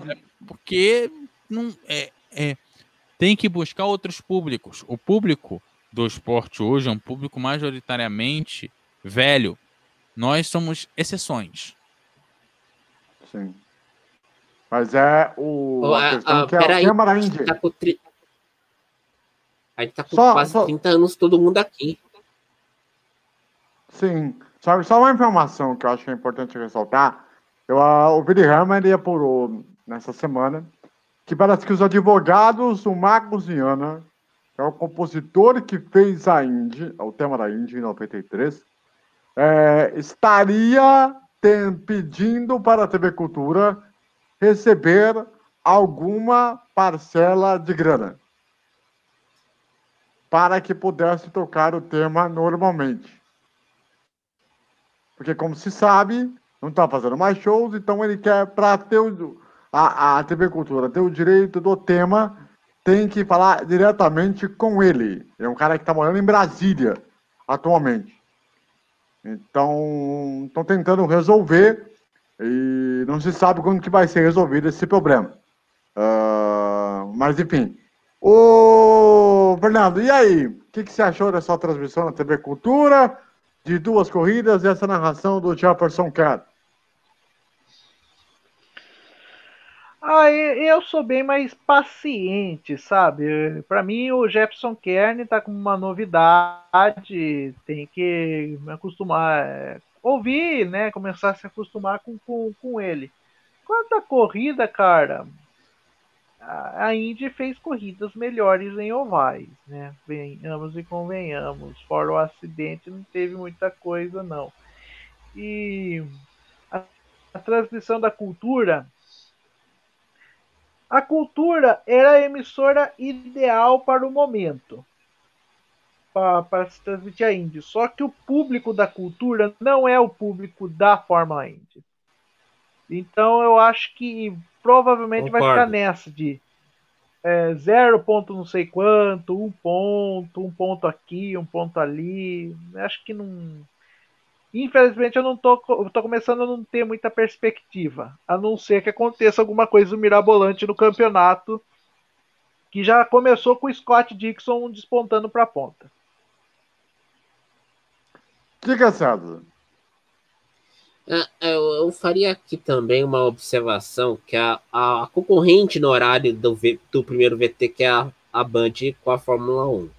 porque não é, é, tem que buscar outros públicos. O público do esporte hoje é um público majoritariamente velho. Nós somos exceções. Sim. Mas é o. Ó, a questão ah, que é da A gente tá com, tri... a gente tá com Só- quase só- 30 anos todo mundo aqui. Sim. Sabe, só uma informação que eu acho que é importante ressaltar. Eu, o Billy ele apurou nessa semana que parece que os advogados, o Marcos Viana, que é o compositor que fez a Indy, o tema da Indy em 93, é, estaria tem- pedindo para a TV Cultura receber alguma parcela de grana para que pudesse tocar o tema normalmente. Porque, como se sabe, não está fazendo mais shows, então ele quer, para ter o, a, a TV Cultura ter o direito do tema, tem que falar diretamente com ele. É um cara que está morando em Brasília atualmente. Então, estão tentando resolver e não se sabe quando que vai ser resolvido esse problema. Ah, mas, enfim. Ô, Fernando, e aí? O que, que você achou dessa transmissão na TV Cultura? de duas corridas e essa narração do Jefferson Kerr. Ah, eu sou bem mais paciente, sabe? Para mim, o Jefferson Kern tá com uma novidade, tem que me acostumar, é, ouvir, né? Começar a se acostumar com, com, com ele. Quanto à corrida, cara, a Indy fez corridas melhores em ovais, né? Venhamos e convenhamos. Fora o acidente, não teve muita coisa, não. E a, a transmissão da cultura. A cultura era a emissora ideal para o momento. Para, se transmitir a Indy. Só que o público da cultura não é o público da Fórmula Indy. Então eu acho que provavelmente vai Concordo. ficar nessa de é, zero ponto não sei quanto, um ponto, um ponto aqui, um ponto ali. Acho que não. Infelizmente eu não tô, eu tô começando a não ter muita perspectiva. A não ser que aconteça alguma coisa mirabolante no campeonato. Que já começou com o Scott Dixon despontando para a ponta. Diga, César. Ah, Eu, eu faria aqui também uma observação que a, a concorrente no horário do, V- do primeiro VT, que é a, a Band com a Fórmula 1.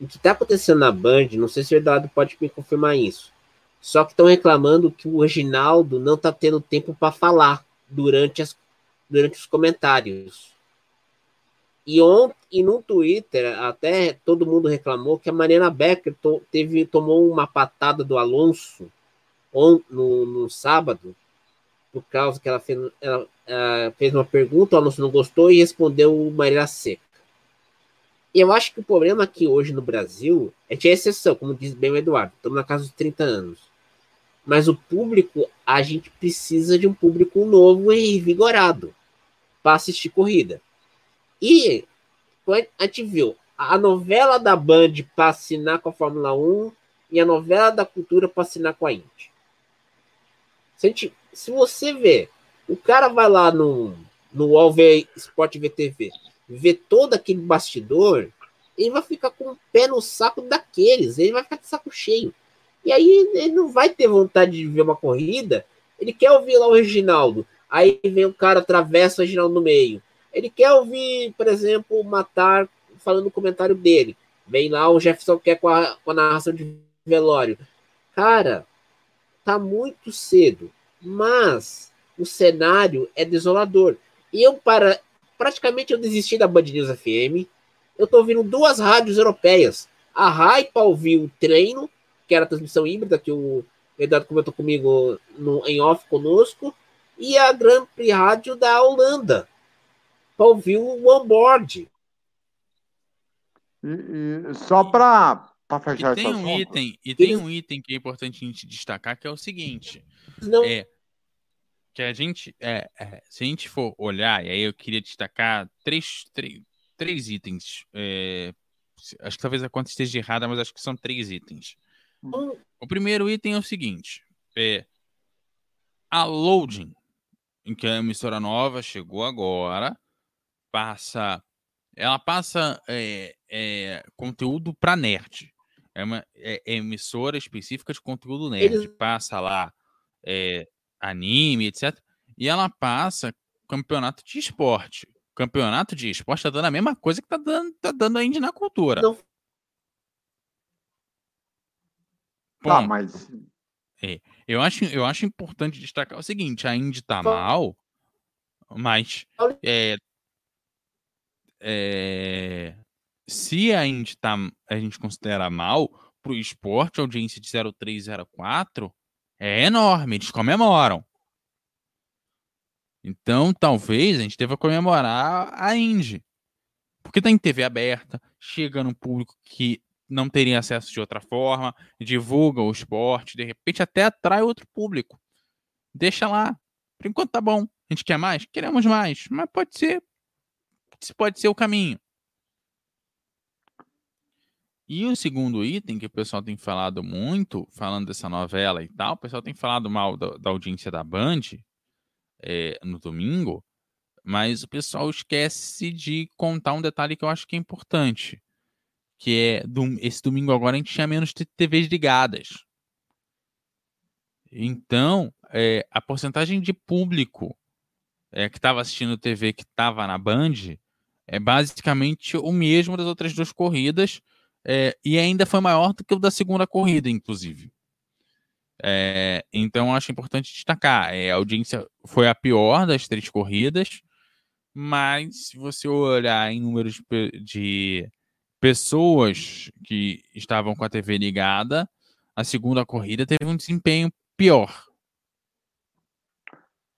O que está acontecendo na Band, não sei se o Eduardo pode me confirmar isso. Só que estão reclamando que o Reginaldo não está tendo tempo para falar durante, as, durante os comentários. E, on, e no Twitter, até todo mundo reclamou que a Mariana Becker to, teve, tomou uma patada do Alonso on, no, no sábado, por causa que ela fez, ela, ah, fez uma pergunta, o Alonso não gostou e respondeu maneira seca. Eu acho que o problema aqui hoje no Brasil é que é exceção, como diz bem o Eduardo, estamos na casa dos 30 anos. Mas o público, a gente precisa de um público novo e vigorado para assistir corrida. E a gente viu a novela da Band para assinar com a Fórmula 1 e a novela da cultura para assinar com a Indy. Se, gente- se você vê, o cara vai lá no, no UOL Sport VTV, vê todo aquele bastidor, ele vai ficar com o pé no saco daqueles, ele vai ficar de saco cheio. E aí ele não vai ter vontade de ver uma corrida, ele quer ouvir lá o Reginaldo, aí vem o cara, atravessa o Reginaldo no meio. Ele quer ouvir, por exemplo, Matar falando o comentário dele. Vem lá o Jefferson quer com a, com a narração de velório. Cara, tá muito cedo, mas o cenário é desolador. E eu, para praticamente, eu desisti da Band News FM. Eu tô ouvindo duas rádios europeias. A RAI para ouvir o treino, que era a transmissão híbrida, que o Eduardo comentou comigo no, em off conosco, e a Grand Prix Rádio da Holanda, para ouvir o onboard. E, e só para fechar E tem um item, e tem Eles- um item que é importante a gente destacar, que é o seguinte. Não, É, que a gente, é, é, se a gente for olhar, e aí eu queria destacar três, três, três itens. é, acho que talvez a conta esteja errada, mas acho que são três itens. O primeiro item é o seguinte: é a loading, em que a emissora nova chegou agora, passa, ela passa é, é, conteúdo para nerd. É uma é, é emissora específica de conteúdo nerd. Eles- Passa lá é, anime, etc. E ela passa campeonato de esporte. Campeonato de esporte tá dando a mesma coisa que tá dando, tá dando a Indy na cultura. Não. Tá, mas. Eu acho, eu acho importante destacar o seguinte: a Indy tá mal, mas é, é, se a Indy tá, a gente considera mal, pro esporte, a audiência de 0304 é enorme, eles comemoram. Então, talvez a gente deva comemorar a Indy. Porque tá em TV aberta, chega no público que não teria acesso de outra forma, divulga o esporte, de repente até atrai outro público. Deixa lá. Por enquanto tá bom. A gente quer mais? Queremos mais. Mas pode ser. Isso pode ser o caminho. E o segundo item que o pessoal tem falado muito, falando dessa novela e tal, o pessoal tem falado mal da, da audiência da Band é, no domingo, mas o pessoal esquece de contar um detalhe que eu acho que é importante que é dom- esse domingo agora a gente tinha menos TVs ligadas. Então, é, a porcentagem de público é, que estava assistindo TV que estava na Band é basicamente o mesmo das outras duas corridas é, e ainda foi maior do que o da segunda corrida, inclusive. É, então, acho importante destacar: é, a audiência foi a pior das três corridas, mas se você olhar em números de pe- de pessoas que estavam com a TV ligada, a segunda corrida teve um desempenho pior.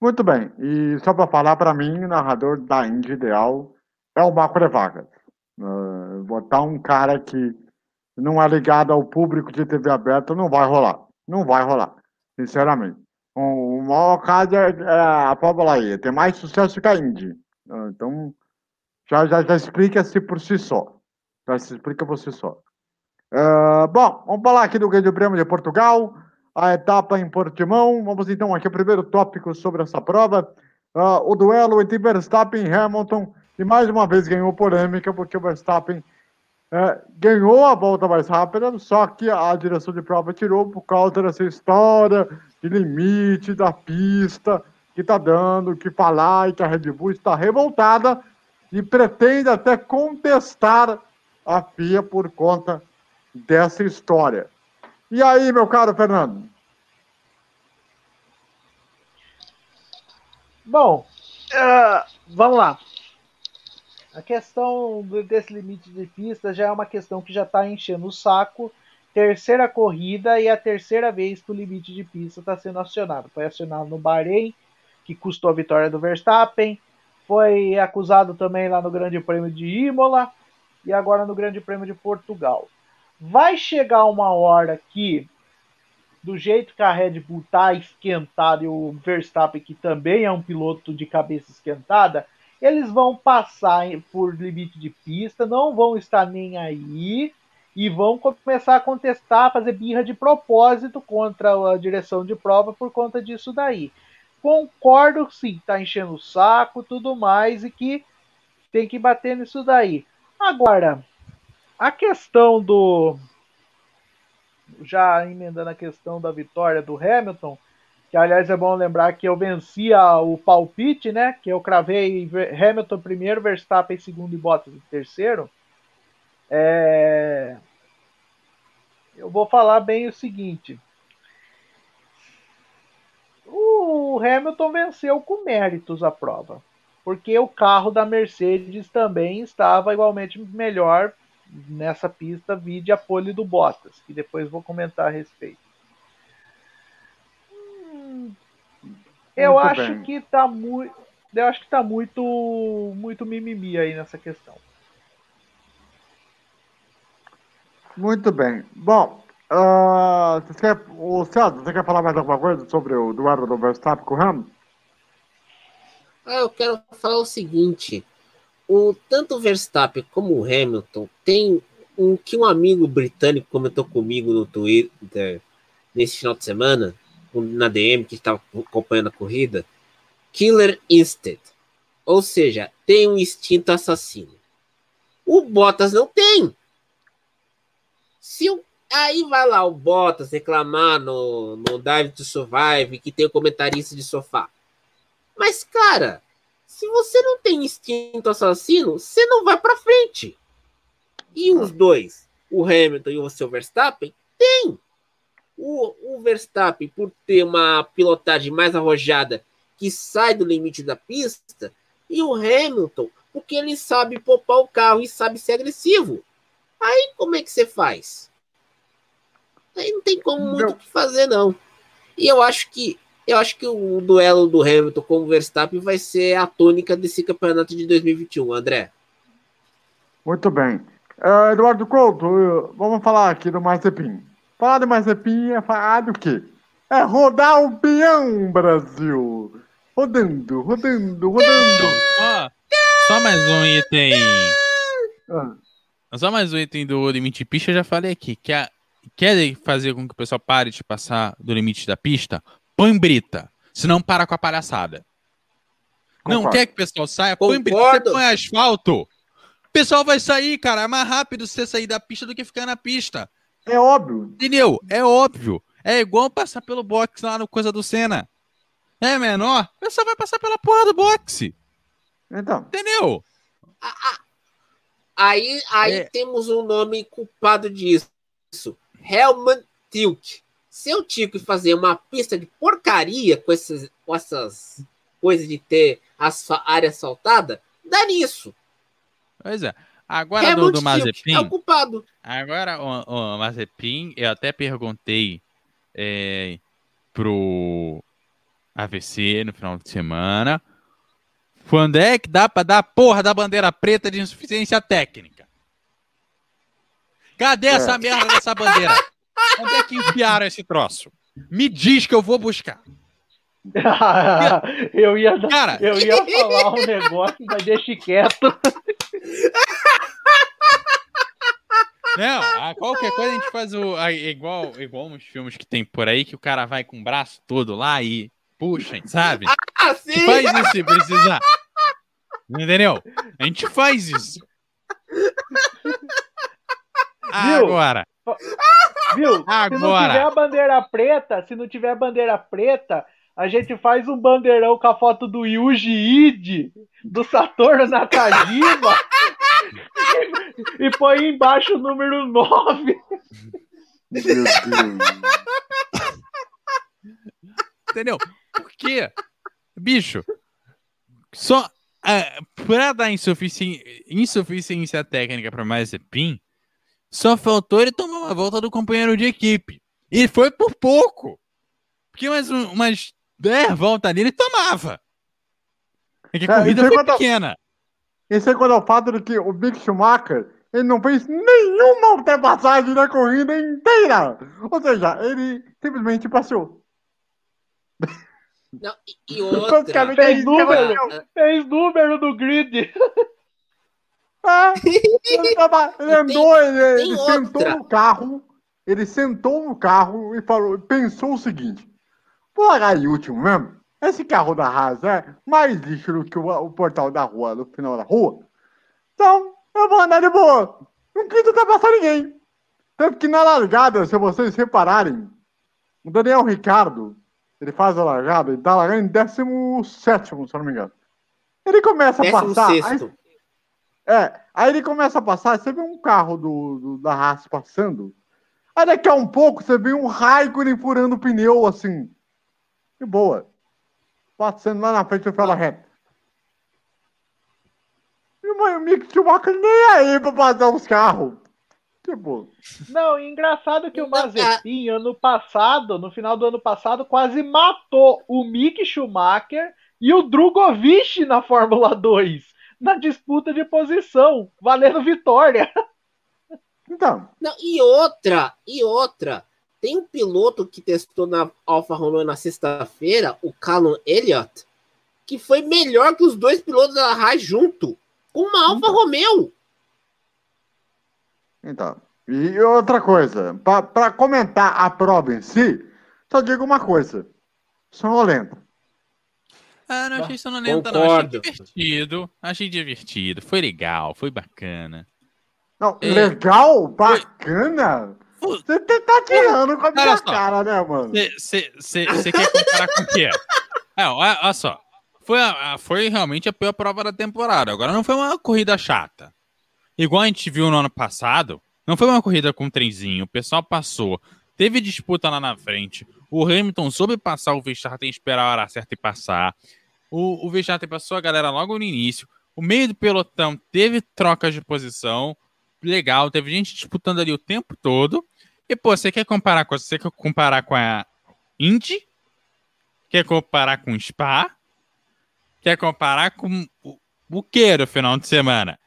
Muito bem. E só para falar para mim, narrador da Indy ideal é o Marco Vargas. Uh, botar um cara que não é ligado ao público de TV aberta não vai rolar. Não vai rolar, sinceramente. O, o maior caso é, é a Fórmula aí. Tem mais sucesso que a Indy. Uh, então, já, já, já explica-se por si só. Já se explica por si só. Uh, bom, vamos falar aqui do Grande Prêmio de Portugal a etapa em Portimão. Vamos então aqui ao primeiro tópico sobre essa prova. Ah, o duelo entre Verstappen e Hamilton. E mais uma vez ganhou polêmica, porque o Verstappen eh, ganhou a volta mais rápida, só que a direção de prova tirou por causa dessa história de limite da pista, que está dando o que falar e que a Red Bull está revoltada e pretende até contestar a FIA por conta dessa história. E aí, meu caro Fernando? Bom, ah, vamos lá. A questão desse limite de pista já é uma questão que já está enchendo o saco. Terceira corrida e a terceira vez que o limite de pista está sendo acionado. Foi acionado no Bahrein, que custou a vitória do Verstappen. Foi acusado também lá no Grande Prêmio de Imola e agora no Grande Prêmio de Portugal. Vai chegar uma hora que, do jeito que a Red Bull tá esquentada e o Verstappen, que também é um piloto de cabeça esquentada, eles vão passar por limite de pista, não vão estar nem aí e vão começar a contestar, fazer birra de propósito contra a direção de prova por conta disso daí. Concordo, sim, tá enchendo o saco, tudo mais e que tem que bater nisso daí. Agora, a questão do já emendando a questão da vitória do Hamilton, que aliás é bom lembrar que eu vencia o palpite, né? Que eu cravei Hamilton primeiro, Verstappen segundo e Bottas terceiro. É... Eu vou falar bem o seguinte. O Hamilton venceu com méritos a prova, porque o carro da Mercedes também estava igualmente melhor nessa pista, vide a pole do Bottas, que depois vou comentar a respeito. Eu Muito acho bem. que tá muito, eu acho que tá muito, muito mimimi aí nessa questão. Muito bem. Bom, ah, você quer, o César, você quer falar mais alguma coisa sobre o duelo do Verstappen com o Hamilton? Ah, eu quero falar o seguinte: o tanto o Verstappen como o Hamilton têm um que um amigo britânico comentou comigo no Twitter nesse final de semana, na DM, que estava acompanhando a corrida. Killer Instinct. Ou seja, tem um instinto assassino. O Bottas não tem. Se aí vai lá o Bottas reclamar no, no Dive to Survive que tem o comentarista de sofá. Mas, cara, se você não tem instinto assassino, você não vai para frente. E os dois, o Hamilton e o seu Verstappen, tem. O, o Verstappen, por ter uma pilotagem mais arrojada que sai do limite da pista, e o Hamilton, porque ele sabe poupar o carro e sabe ser agressivo. Aí como é que você faz? Aí não tem como muito o que fazer, não. E eu acho que eu acho que o duelo do Hamilton com o Verstappen vai ser a tônica desse campeonato de 2021, André. Muito bem. Uh, Eduardo Couto, vamos falar aqui do Mazepin. Falar do Mazepin é falar do quê? É rodar o peão, Brasil! Rodando, rodando, rodando. Ó, só mais um item. Ah. Só mais um item do limite pista, eu já falei aqui. Quer, quer fazer com que o pessoal pare de passar do limite da pista? Põe brita. Senão para com a palhaçada. Concordo. Não quer que o pessoal saia? Põe brita. Você põe asfalto. O pessoal vai sair, cara. É mais rápido você sair da pista do que ficar na pista. É óbvio. Entendeu? É óbvio. É igual passar pelo box lá no Coisa do Senna é menor, o pessoal vai passar pela porra do boxe. Então. Entendeu? Aí, aí é. temos um nome culpado disso. Helmut Tilk. Se eu tinha que fazer uma pista de porcaria com, esses, com essas coisas de ter a área asfaltada, dá nisso. Pois é. Agora do, do Mazepin. É o culpado. Agora, o, o Mazepin, eu até perguntei é, pro, AVC no final de semana. Quando é que dá pra dar a porra da bandeira preta de insuficiência técnica? Cadê essa é. merda dessa bandeira? Onde é que enfiaram esse troço? Me diz que eu vou buscar. eu, ia, Cara, eu ia falar um negócio, mas deixe quieto. Não, qualquer coisa a gente faz o. A, igual, igual uns filmes que tem por aí, que o cara vai com o braço todo lá e puxem, sabe? Ah, sim! Faz isso se precisar. Entendeu? A gente faz isso. Agora. Viu? Agora. Se não tiver a bandeira preta, se não tiver a bandeira preta, a gente faz um bandeirão com a foto do Yuji Ide, do Satorno Nakajima, e, e põe embaixo o número 9. Meu Deus. Entendeu? Por quê? Bicho, só é, pra dar insufici... insuficiência técnica pra Mazepin, só faltou ele tomar uma volta do companheiro de equipe. E foi por pouco. Porque mais um, umas 10 voltas ali ele tomava. É que a é, corrida foi pequena. Isso é quando é o fato de que o Big Schumacher ele não fez nenhuma ultrapassagem na corrida inteira. Ou seja, ele simplesmente passou. Não, e, outra. Fez número, fez número no grid. Ah, ele, tava, ele andou, ele, ele sentou no carro, ele sentou no carro e falou, pensou o seguinte: largar em último mesmo. Esse carro da Haas é mais lixo do que o, o, portal da rua, no final da rua. Então, eu vou andar de boa. Não quis ultrapassar ninguém. Tanto que na largada, se vocês repararem, o Daniel Ricardo ele faz a largada, ele tá largando em 17, se eu não me engano. Ele começa a passar. Aí, é, aí ele começa a passar, você vê um carro do, do da Haas passando. Aí daqui a um pouco você vê um Raikkonen furando o pneu assim. De boa. Passando lá na frente e fala reto. E o Mick Schumacher nem aí pra passar os carros. Tipo. Não, engraçado que o Mazepin, ano passado, no final do ano passado, quase matou o Mick Schumacher e o Drogovic na Fórmula 2, na disputa de posição, valendo vitória. Então. Não, e outra, e outra. Tem um piloto que testou na Alfa Romeo na sexta-feira, o Callum Elliott, que foi melhor que os dois pilotos da Haas junto, com uma Alfa então. Romeo. Então. E outra coisa, para comentar a prova em si, só digo uma coisa: sonolenta. Ah, não achei sonolenta, não. Achei divertido. Achei divertido. Foi legal, foi bacana. Não, é. legal? Bacana? Você tá tirando com a minha cara, né, mano? Você quer comparar com o quê? É, olha só. Foi, a, foi realmente a pior prova da temporada. Agora não foi uma corrida chata. Igual a gente viu no ano passado, não foi uma corrida com trenzinho. O pessoal passou. Teve disputa lá na frente. O Hamilton soube passar o Verstappen esperar a hora certa e passar. O, o Verstappen passou a galera logo no início. O meio do pelotão teve trocas de posição. Legal, teve gente disputando ali o tempo todo. E, pô, você quer comparar com você quer comparar com a Indy? Quer comparar com o Spa? Quer comparar com o, o que no final de semana?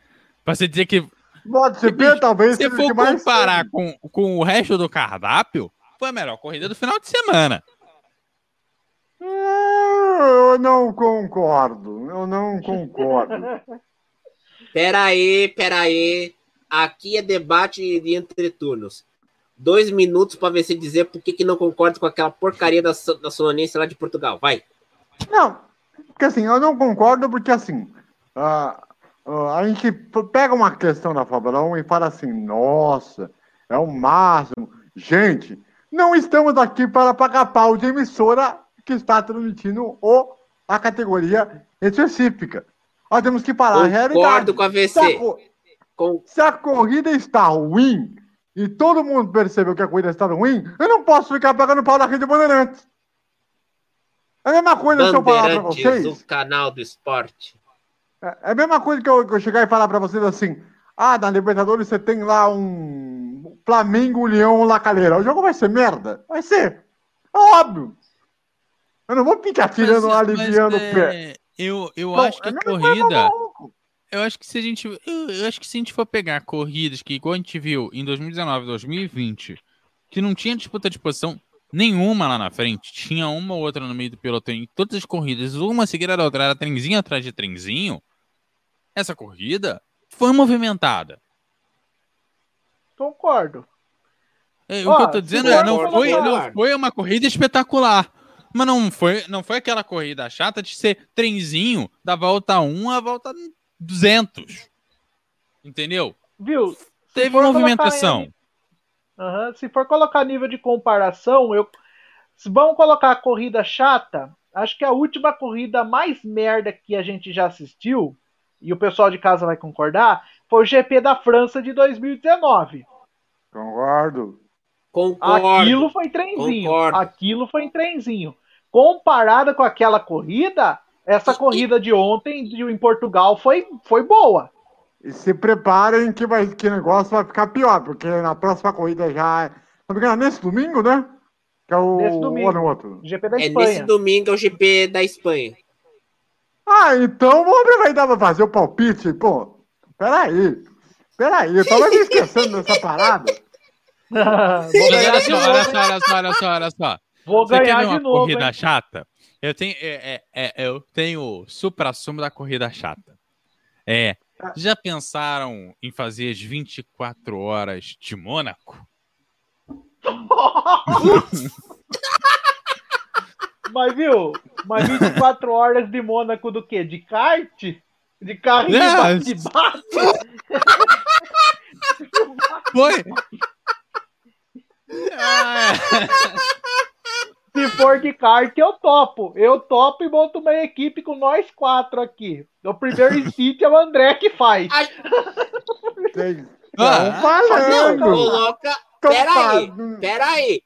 Pra você dizer que. MotoGP talvez Se for comparar com, com o resto do cardápio, foi a melhor corrida do final de semana. Eu não concordo. Eu não concordo. Peraí, peraí. Aqui é debate de entre turnos. Dois minutos para se dizer por que, que não concorda com aquela porcaria da, da sononência lá de Portugal. Vai. Não, porque assim, eu não concordo porque assim, uh, a gente pega uma questão da Fórmula 1 e fala assim, nossa, é o máximo. Gente, não estamos aqui para pagar pau de emissora que está transmitindo o, a categoria específica. Nós temos que parar Concordo a realidade. com a VC. A, com... se a corrida está ruim e todo mundo percebeu que a corrida está ruim, eu não posso ficar pagando pau na rede Bandeirantes. É a mesma coisa se eu falar para vocês. o canal do esporte. É, é a mesma coisa que eu, que eu chegar e falar para vocês assim: ah, na Libertadores você tem lá um Flamengo, Leão, Lacaleira. O jogo vai ser merda? Vai ser. É óbvio. Eu não vou ficar tirando, mas, aliviando mas, é... o pé. Eu, eu Bom, acho que a corrida. Eu acho que se a gente. Eu, eu, acho que se a gente for pegar corridas que, igual a gente viu em 2019, 2020, que não tinha disputa de posição nenhuma lá na frente, tinha uma ou outra no meio do pelotão em todas as corridas, uma seguida da outra, era trenzinho atrás de trenzinho. Essa corrida foi movimentada. Concordo. É, o que eu tô dizendo é, não foi, não foi uma corrida espetacular. Mas não foi, não foi aquela corrida chata de ser trenzinho da volta 1 à volta 200. Entendeu? Viu? Teve movimentação. Em... Uhum. Se for colocar nível de comparação, eu. Se vamos colocar a corrida chata, acho que a última corrida mais merda que a gente já assistiu, e o pessoal de casa vai concordar, foi o GP da França de 2019. Concordo. Concordo. Aquilo foi trenzinho. Concordo. Aquilo foi em trenzinho. Comparada com aquela corrida, essa corrida de ontem em Portugal foi, foi boa. E se preparem que, vai, que o negócio vai ficar pior, porque na próxima corrida já é. Não nesse domingo, né? Que é o nesse domingo. Ou no outro. GP da é nesse domingo é o GP da Espanha. Ah, então vamos aproveitar para fazer o palpite, pô. Peraí. Peraí, eu tava me esquecendo dessa parada. olha só, olha só, olha só, olha só, olha só. Vou Você ganhar quer ver uma de novo. corrida hein? chata? Eu tenho, é, é, é, eu tenho o supra-sumo da corrida chata. É, já pensaram em fazer as 24 horas de Mônaco? Mas viu? Mas 24 horas de Mônaco do quê? De kart? De carrinho É, de bate? Foi! Ah, Se for de kart, eu topo. Eu topo e monto uma equipe com nós quatro aqui. O primeiro split é o André que faz. Tem... Ah, falando. Coloca. Peraí, peraí.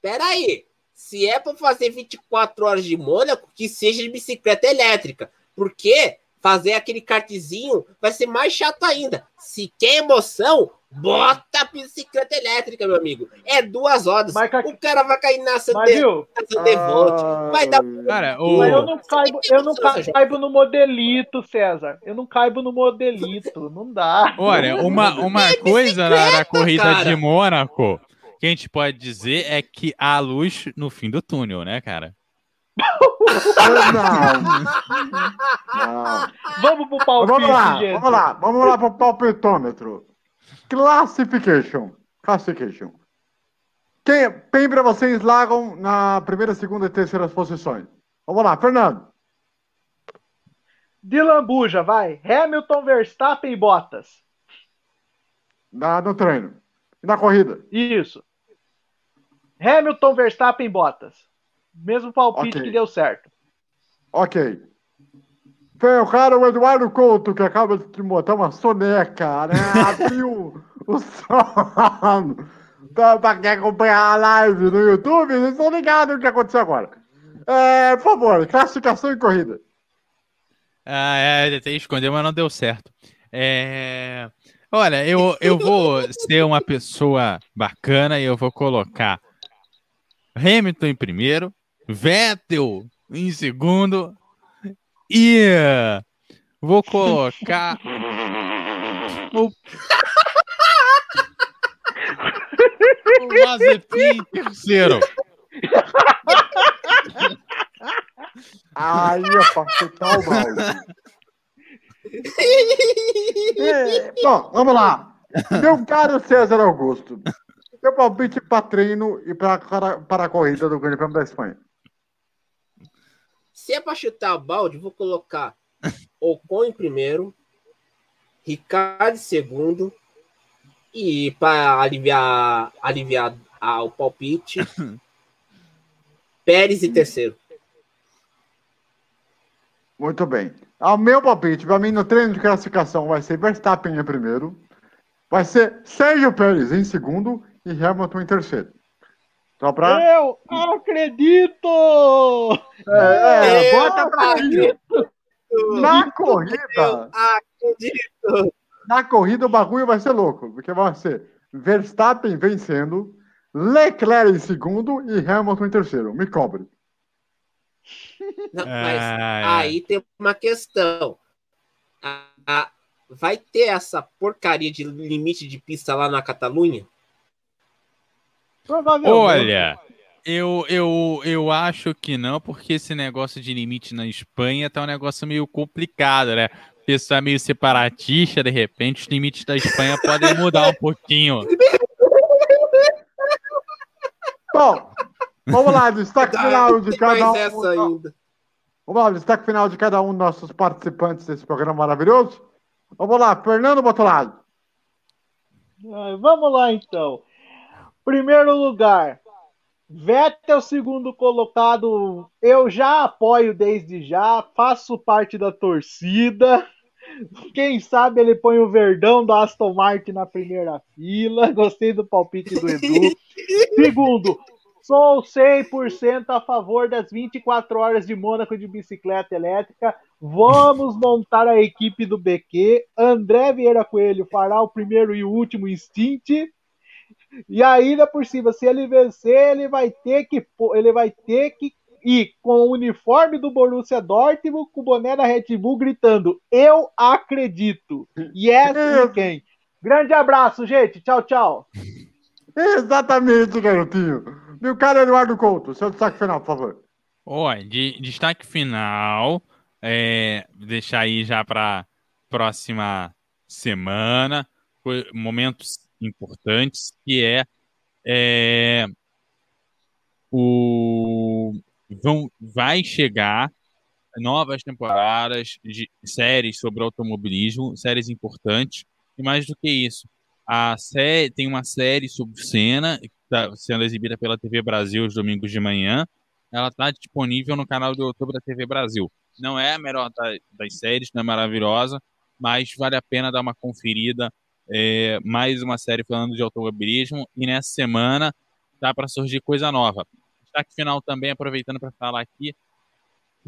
Peraí. Se é pra fazer 24 horas de Mônaco, que seja de bicicleta elétrica. Porque fazer aquele kartzinho vai ser mais chato ainda. Se quer emoção, bota a bicicleta elétrica, meu amigo. É duas. Mas, ca- O cara vai cair na Sande viu? Devote. Vai dar. Cara, o... Mas eu não caibo, eu não caibo no modelito, César. Eu não caibo no modelito. Não dá. Olha, uma, uma coisa na, na corrida cara. de Mônaco que a gente pode dizer é que há luz no fim do túnel, né, cara? Não. Não. Vamos pro palpite, Vamos lá, gente. vamos lá, vamos lá pro palpitômetro. Classification. Classification. Quem, quem para vocês largam na primeira, segunda e terceira posições? Vamos lá, Fernando. De lambuja, vai. Hamilton, Verstappen e Bottas. Na, no treino. E na corrida? Isso. Hamilton, Verstappen e Bottas. Mesmo palpite Ok. que deu certo. Ok. Foi o cara, o Eduardo Couto, que acaba de botar uma soneca, né? Abriu o som. Então, pra quem acompanhar a live no YouTube, vocês estão ligados no que aconteceu agora. É, por favor, classificação e corrida. Ah, é, tentei esconder, mas não deu certo. É, Olha, eu, eu vou ser uma pessoa bacana e eu vou colocar Hamilton em primeiro, Vettel em segundo e vou colocar o, o Mazepin em terceiro. Aí, ó, pra chutar o balde. É, Bom, vamos lá. Meu caro César Augusto, meu palpite para treino e para, para a corrida do Grande Prêmio da Espanha. Se é pra chutar o balde, vou colocar Ocon em primeiro, Ricardo em segundo, e para aliviar, aliviar ah, o palpite, Pérez em terceiro. Muito bem. O meu palpite, para mim, no treino de classificação, vai ser Verstappen em primeiro, vai ser Sérgio Pérez em segundo e Hamilton em terceiro. Só para. Eu acredito! É, Eu bota pra mim. Na corrida, Acredito. na corrida o bagulho vai ser louco, porque vai ser Verstappen vencendo, Leclerc em segundo e Hamilton em terceiro. Me cobre. Não, mas Ai, ai. aí tem uma questão. A- a- vai ter essa porcaria de limite de pista lá na Catalunha? Provavelmente. Olha, eu, eu, eu acho que não, porque esse negócio de limite na Espanha tá um negócio meio complicado, né? O pessoal é meio separatista, de repente os limites da Espanha podem mudar um pouquinho. Bom, vamos lá, destaque final de cada um. essa ainda. Vamos lá, destaque final de cada um dos nossos participantes desse programa maravilhoso. Vamos lá, Fernando Botolado. Ah, Vamos lá então. Primeiro lugar, Vettel, segundo colocado. Eu já apoio desde já, faço parte da torcida. Quem sabe ele põe o verdão do Aston Martin na primeira fila. Gostei do palpite do Edu. Segundo, sou 100% a favor das 24 horas de Mônaco de bicicleta elétrica. Vamos montar a equipe do BQ. André Vieira Coelho fará o primeiro e último instint. E ainda por cima, se ele vencer, ele vai ter que ele vai ter que ir com o uniforme do Borussia Dortmund, com o boné da Red Bull gritando: "Eu acredito". E essa em quem? Grande abraço, gente. Tchau, tchau. Exatamente, garotinho. Meu caro Eduardo Couto, seu destaque final, por favor. Olha, de destaque final, é, deixar aí já para próxima semana, momentos importantes, que é, é, o vão, vai chegar novas temporadas de séries sobre automobilismo, séries importantes, e mais do que isso, a série tem uma série sobre o Senna, que está sendo exibida pela TV Brasil os domingos de manhã, ela está disponível no canal do YouTube da TV Brasil. Não é a melhor da- das séries, não é maravilhosa, mas vale a pena dar uma conferida. É, mais uma série falando de automobilismo. E nessa semana dá para surgir coisa nova. Destaque final também, aproveitando para falar aqui,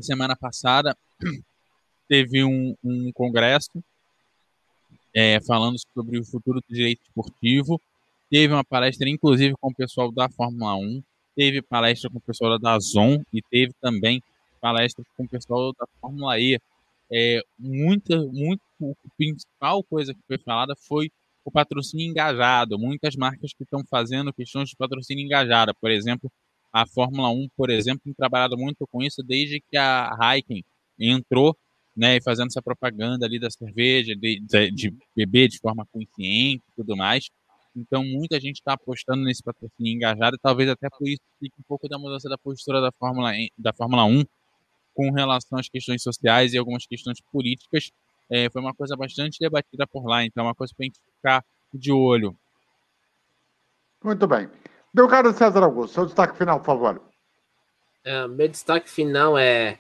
semana passada teve um, um congresso é, falando sobre o futuro do direito esportivo. Teve uma palestra, inclusive, com o pessoal da Fórmula 1 teve palestra com o pessoal da Dazon e teve também palestra com o pessoal da Fórmula E. É, muita, muito, a principal coisa que foi falada foi o patrocínio engajado. Muitas marcas que estão fazendo questões de patrocínio engajado. Por exemplo, a Fórmula 1, por exemplo, tem trabalhado muito com isso desde que a Heineken entrou né, e fazendo essa propaganda ali da cerveja, de, de, de beber de forma consciente e tudo mais. Então, muita gente está apostando nesse patrocínio engajado, e talvez até por isso fique um pouco da mudança da postura da Fórmula, da Fórmula 1 com relação às questões sociais e algumas questões políticas. É, foi uma coisa bastante debatida por lá, então é uma coisa para a gente ficar de olho. Muito bem. Meu caro César Augusto, seu destaque final, por favor. É, meu destaque final é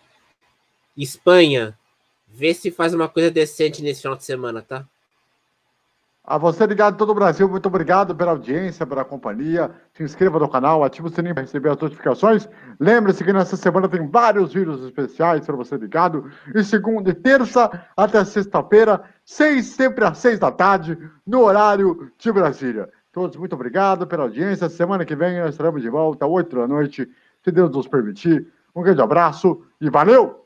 Espanha. Vê se faz uma coisa decente nesse final de semana, tá? A você ligado todo o Brasil, muito obrigado pela audiência, pela companhia. Se inscreva no canal, ative o sininho para receber as notificações. Lembre-se que nessa semana tem vários vídeos especiais para você ligado. E segunda e terça até sexta-feira, seis, sempre às seis da tarde, no horário de Brasília. Todos muito obrigado pela audiência. Semana que vem nós estaremos de volta, oito da noite, se Deus nos permitir. Um grande abraço e valeu!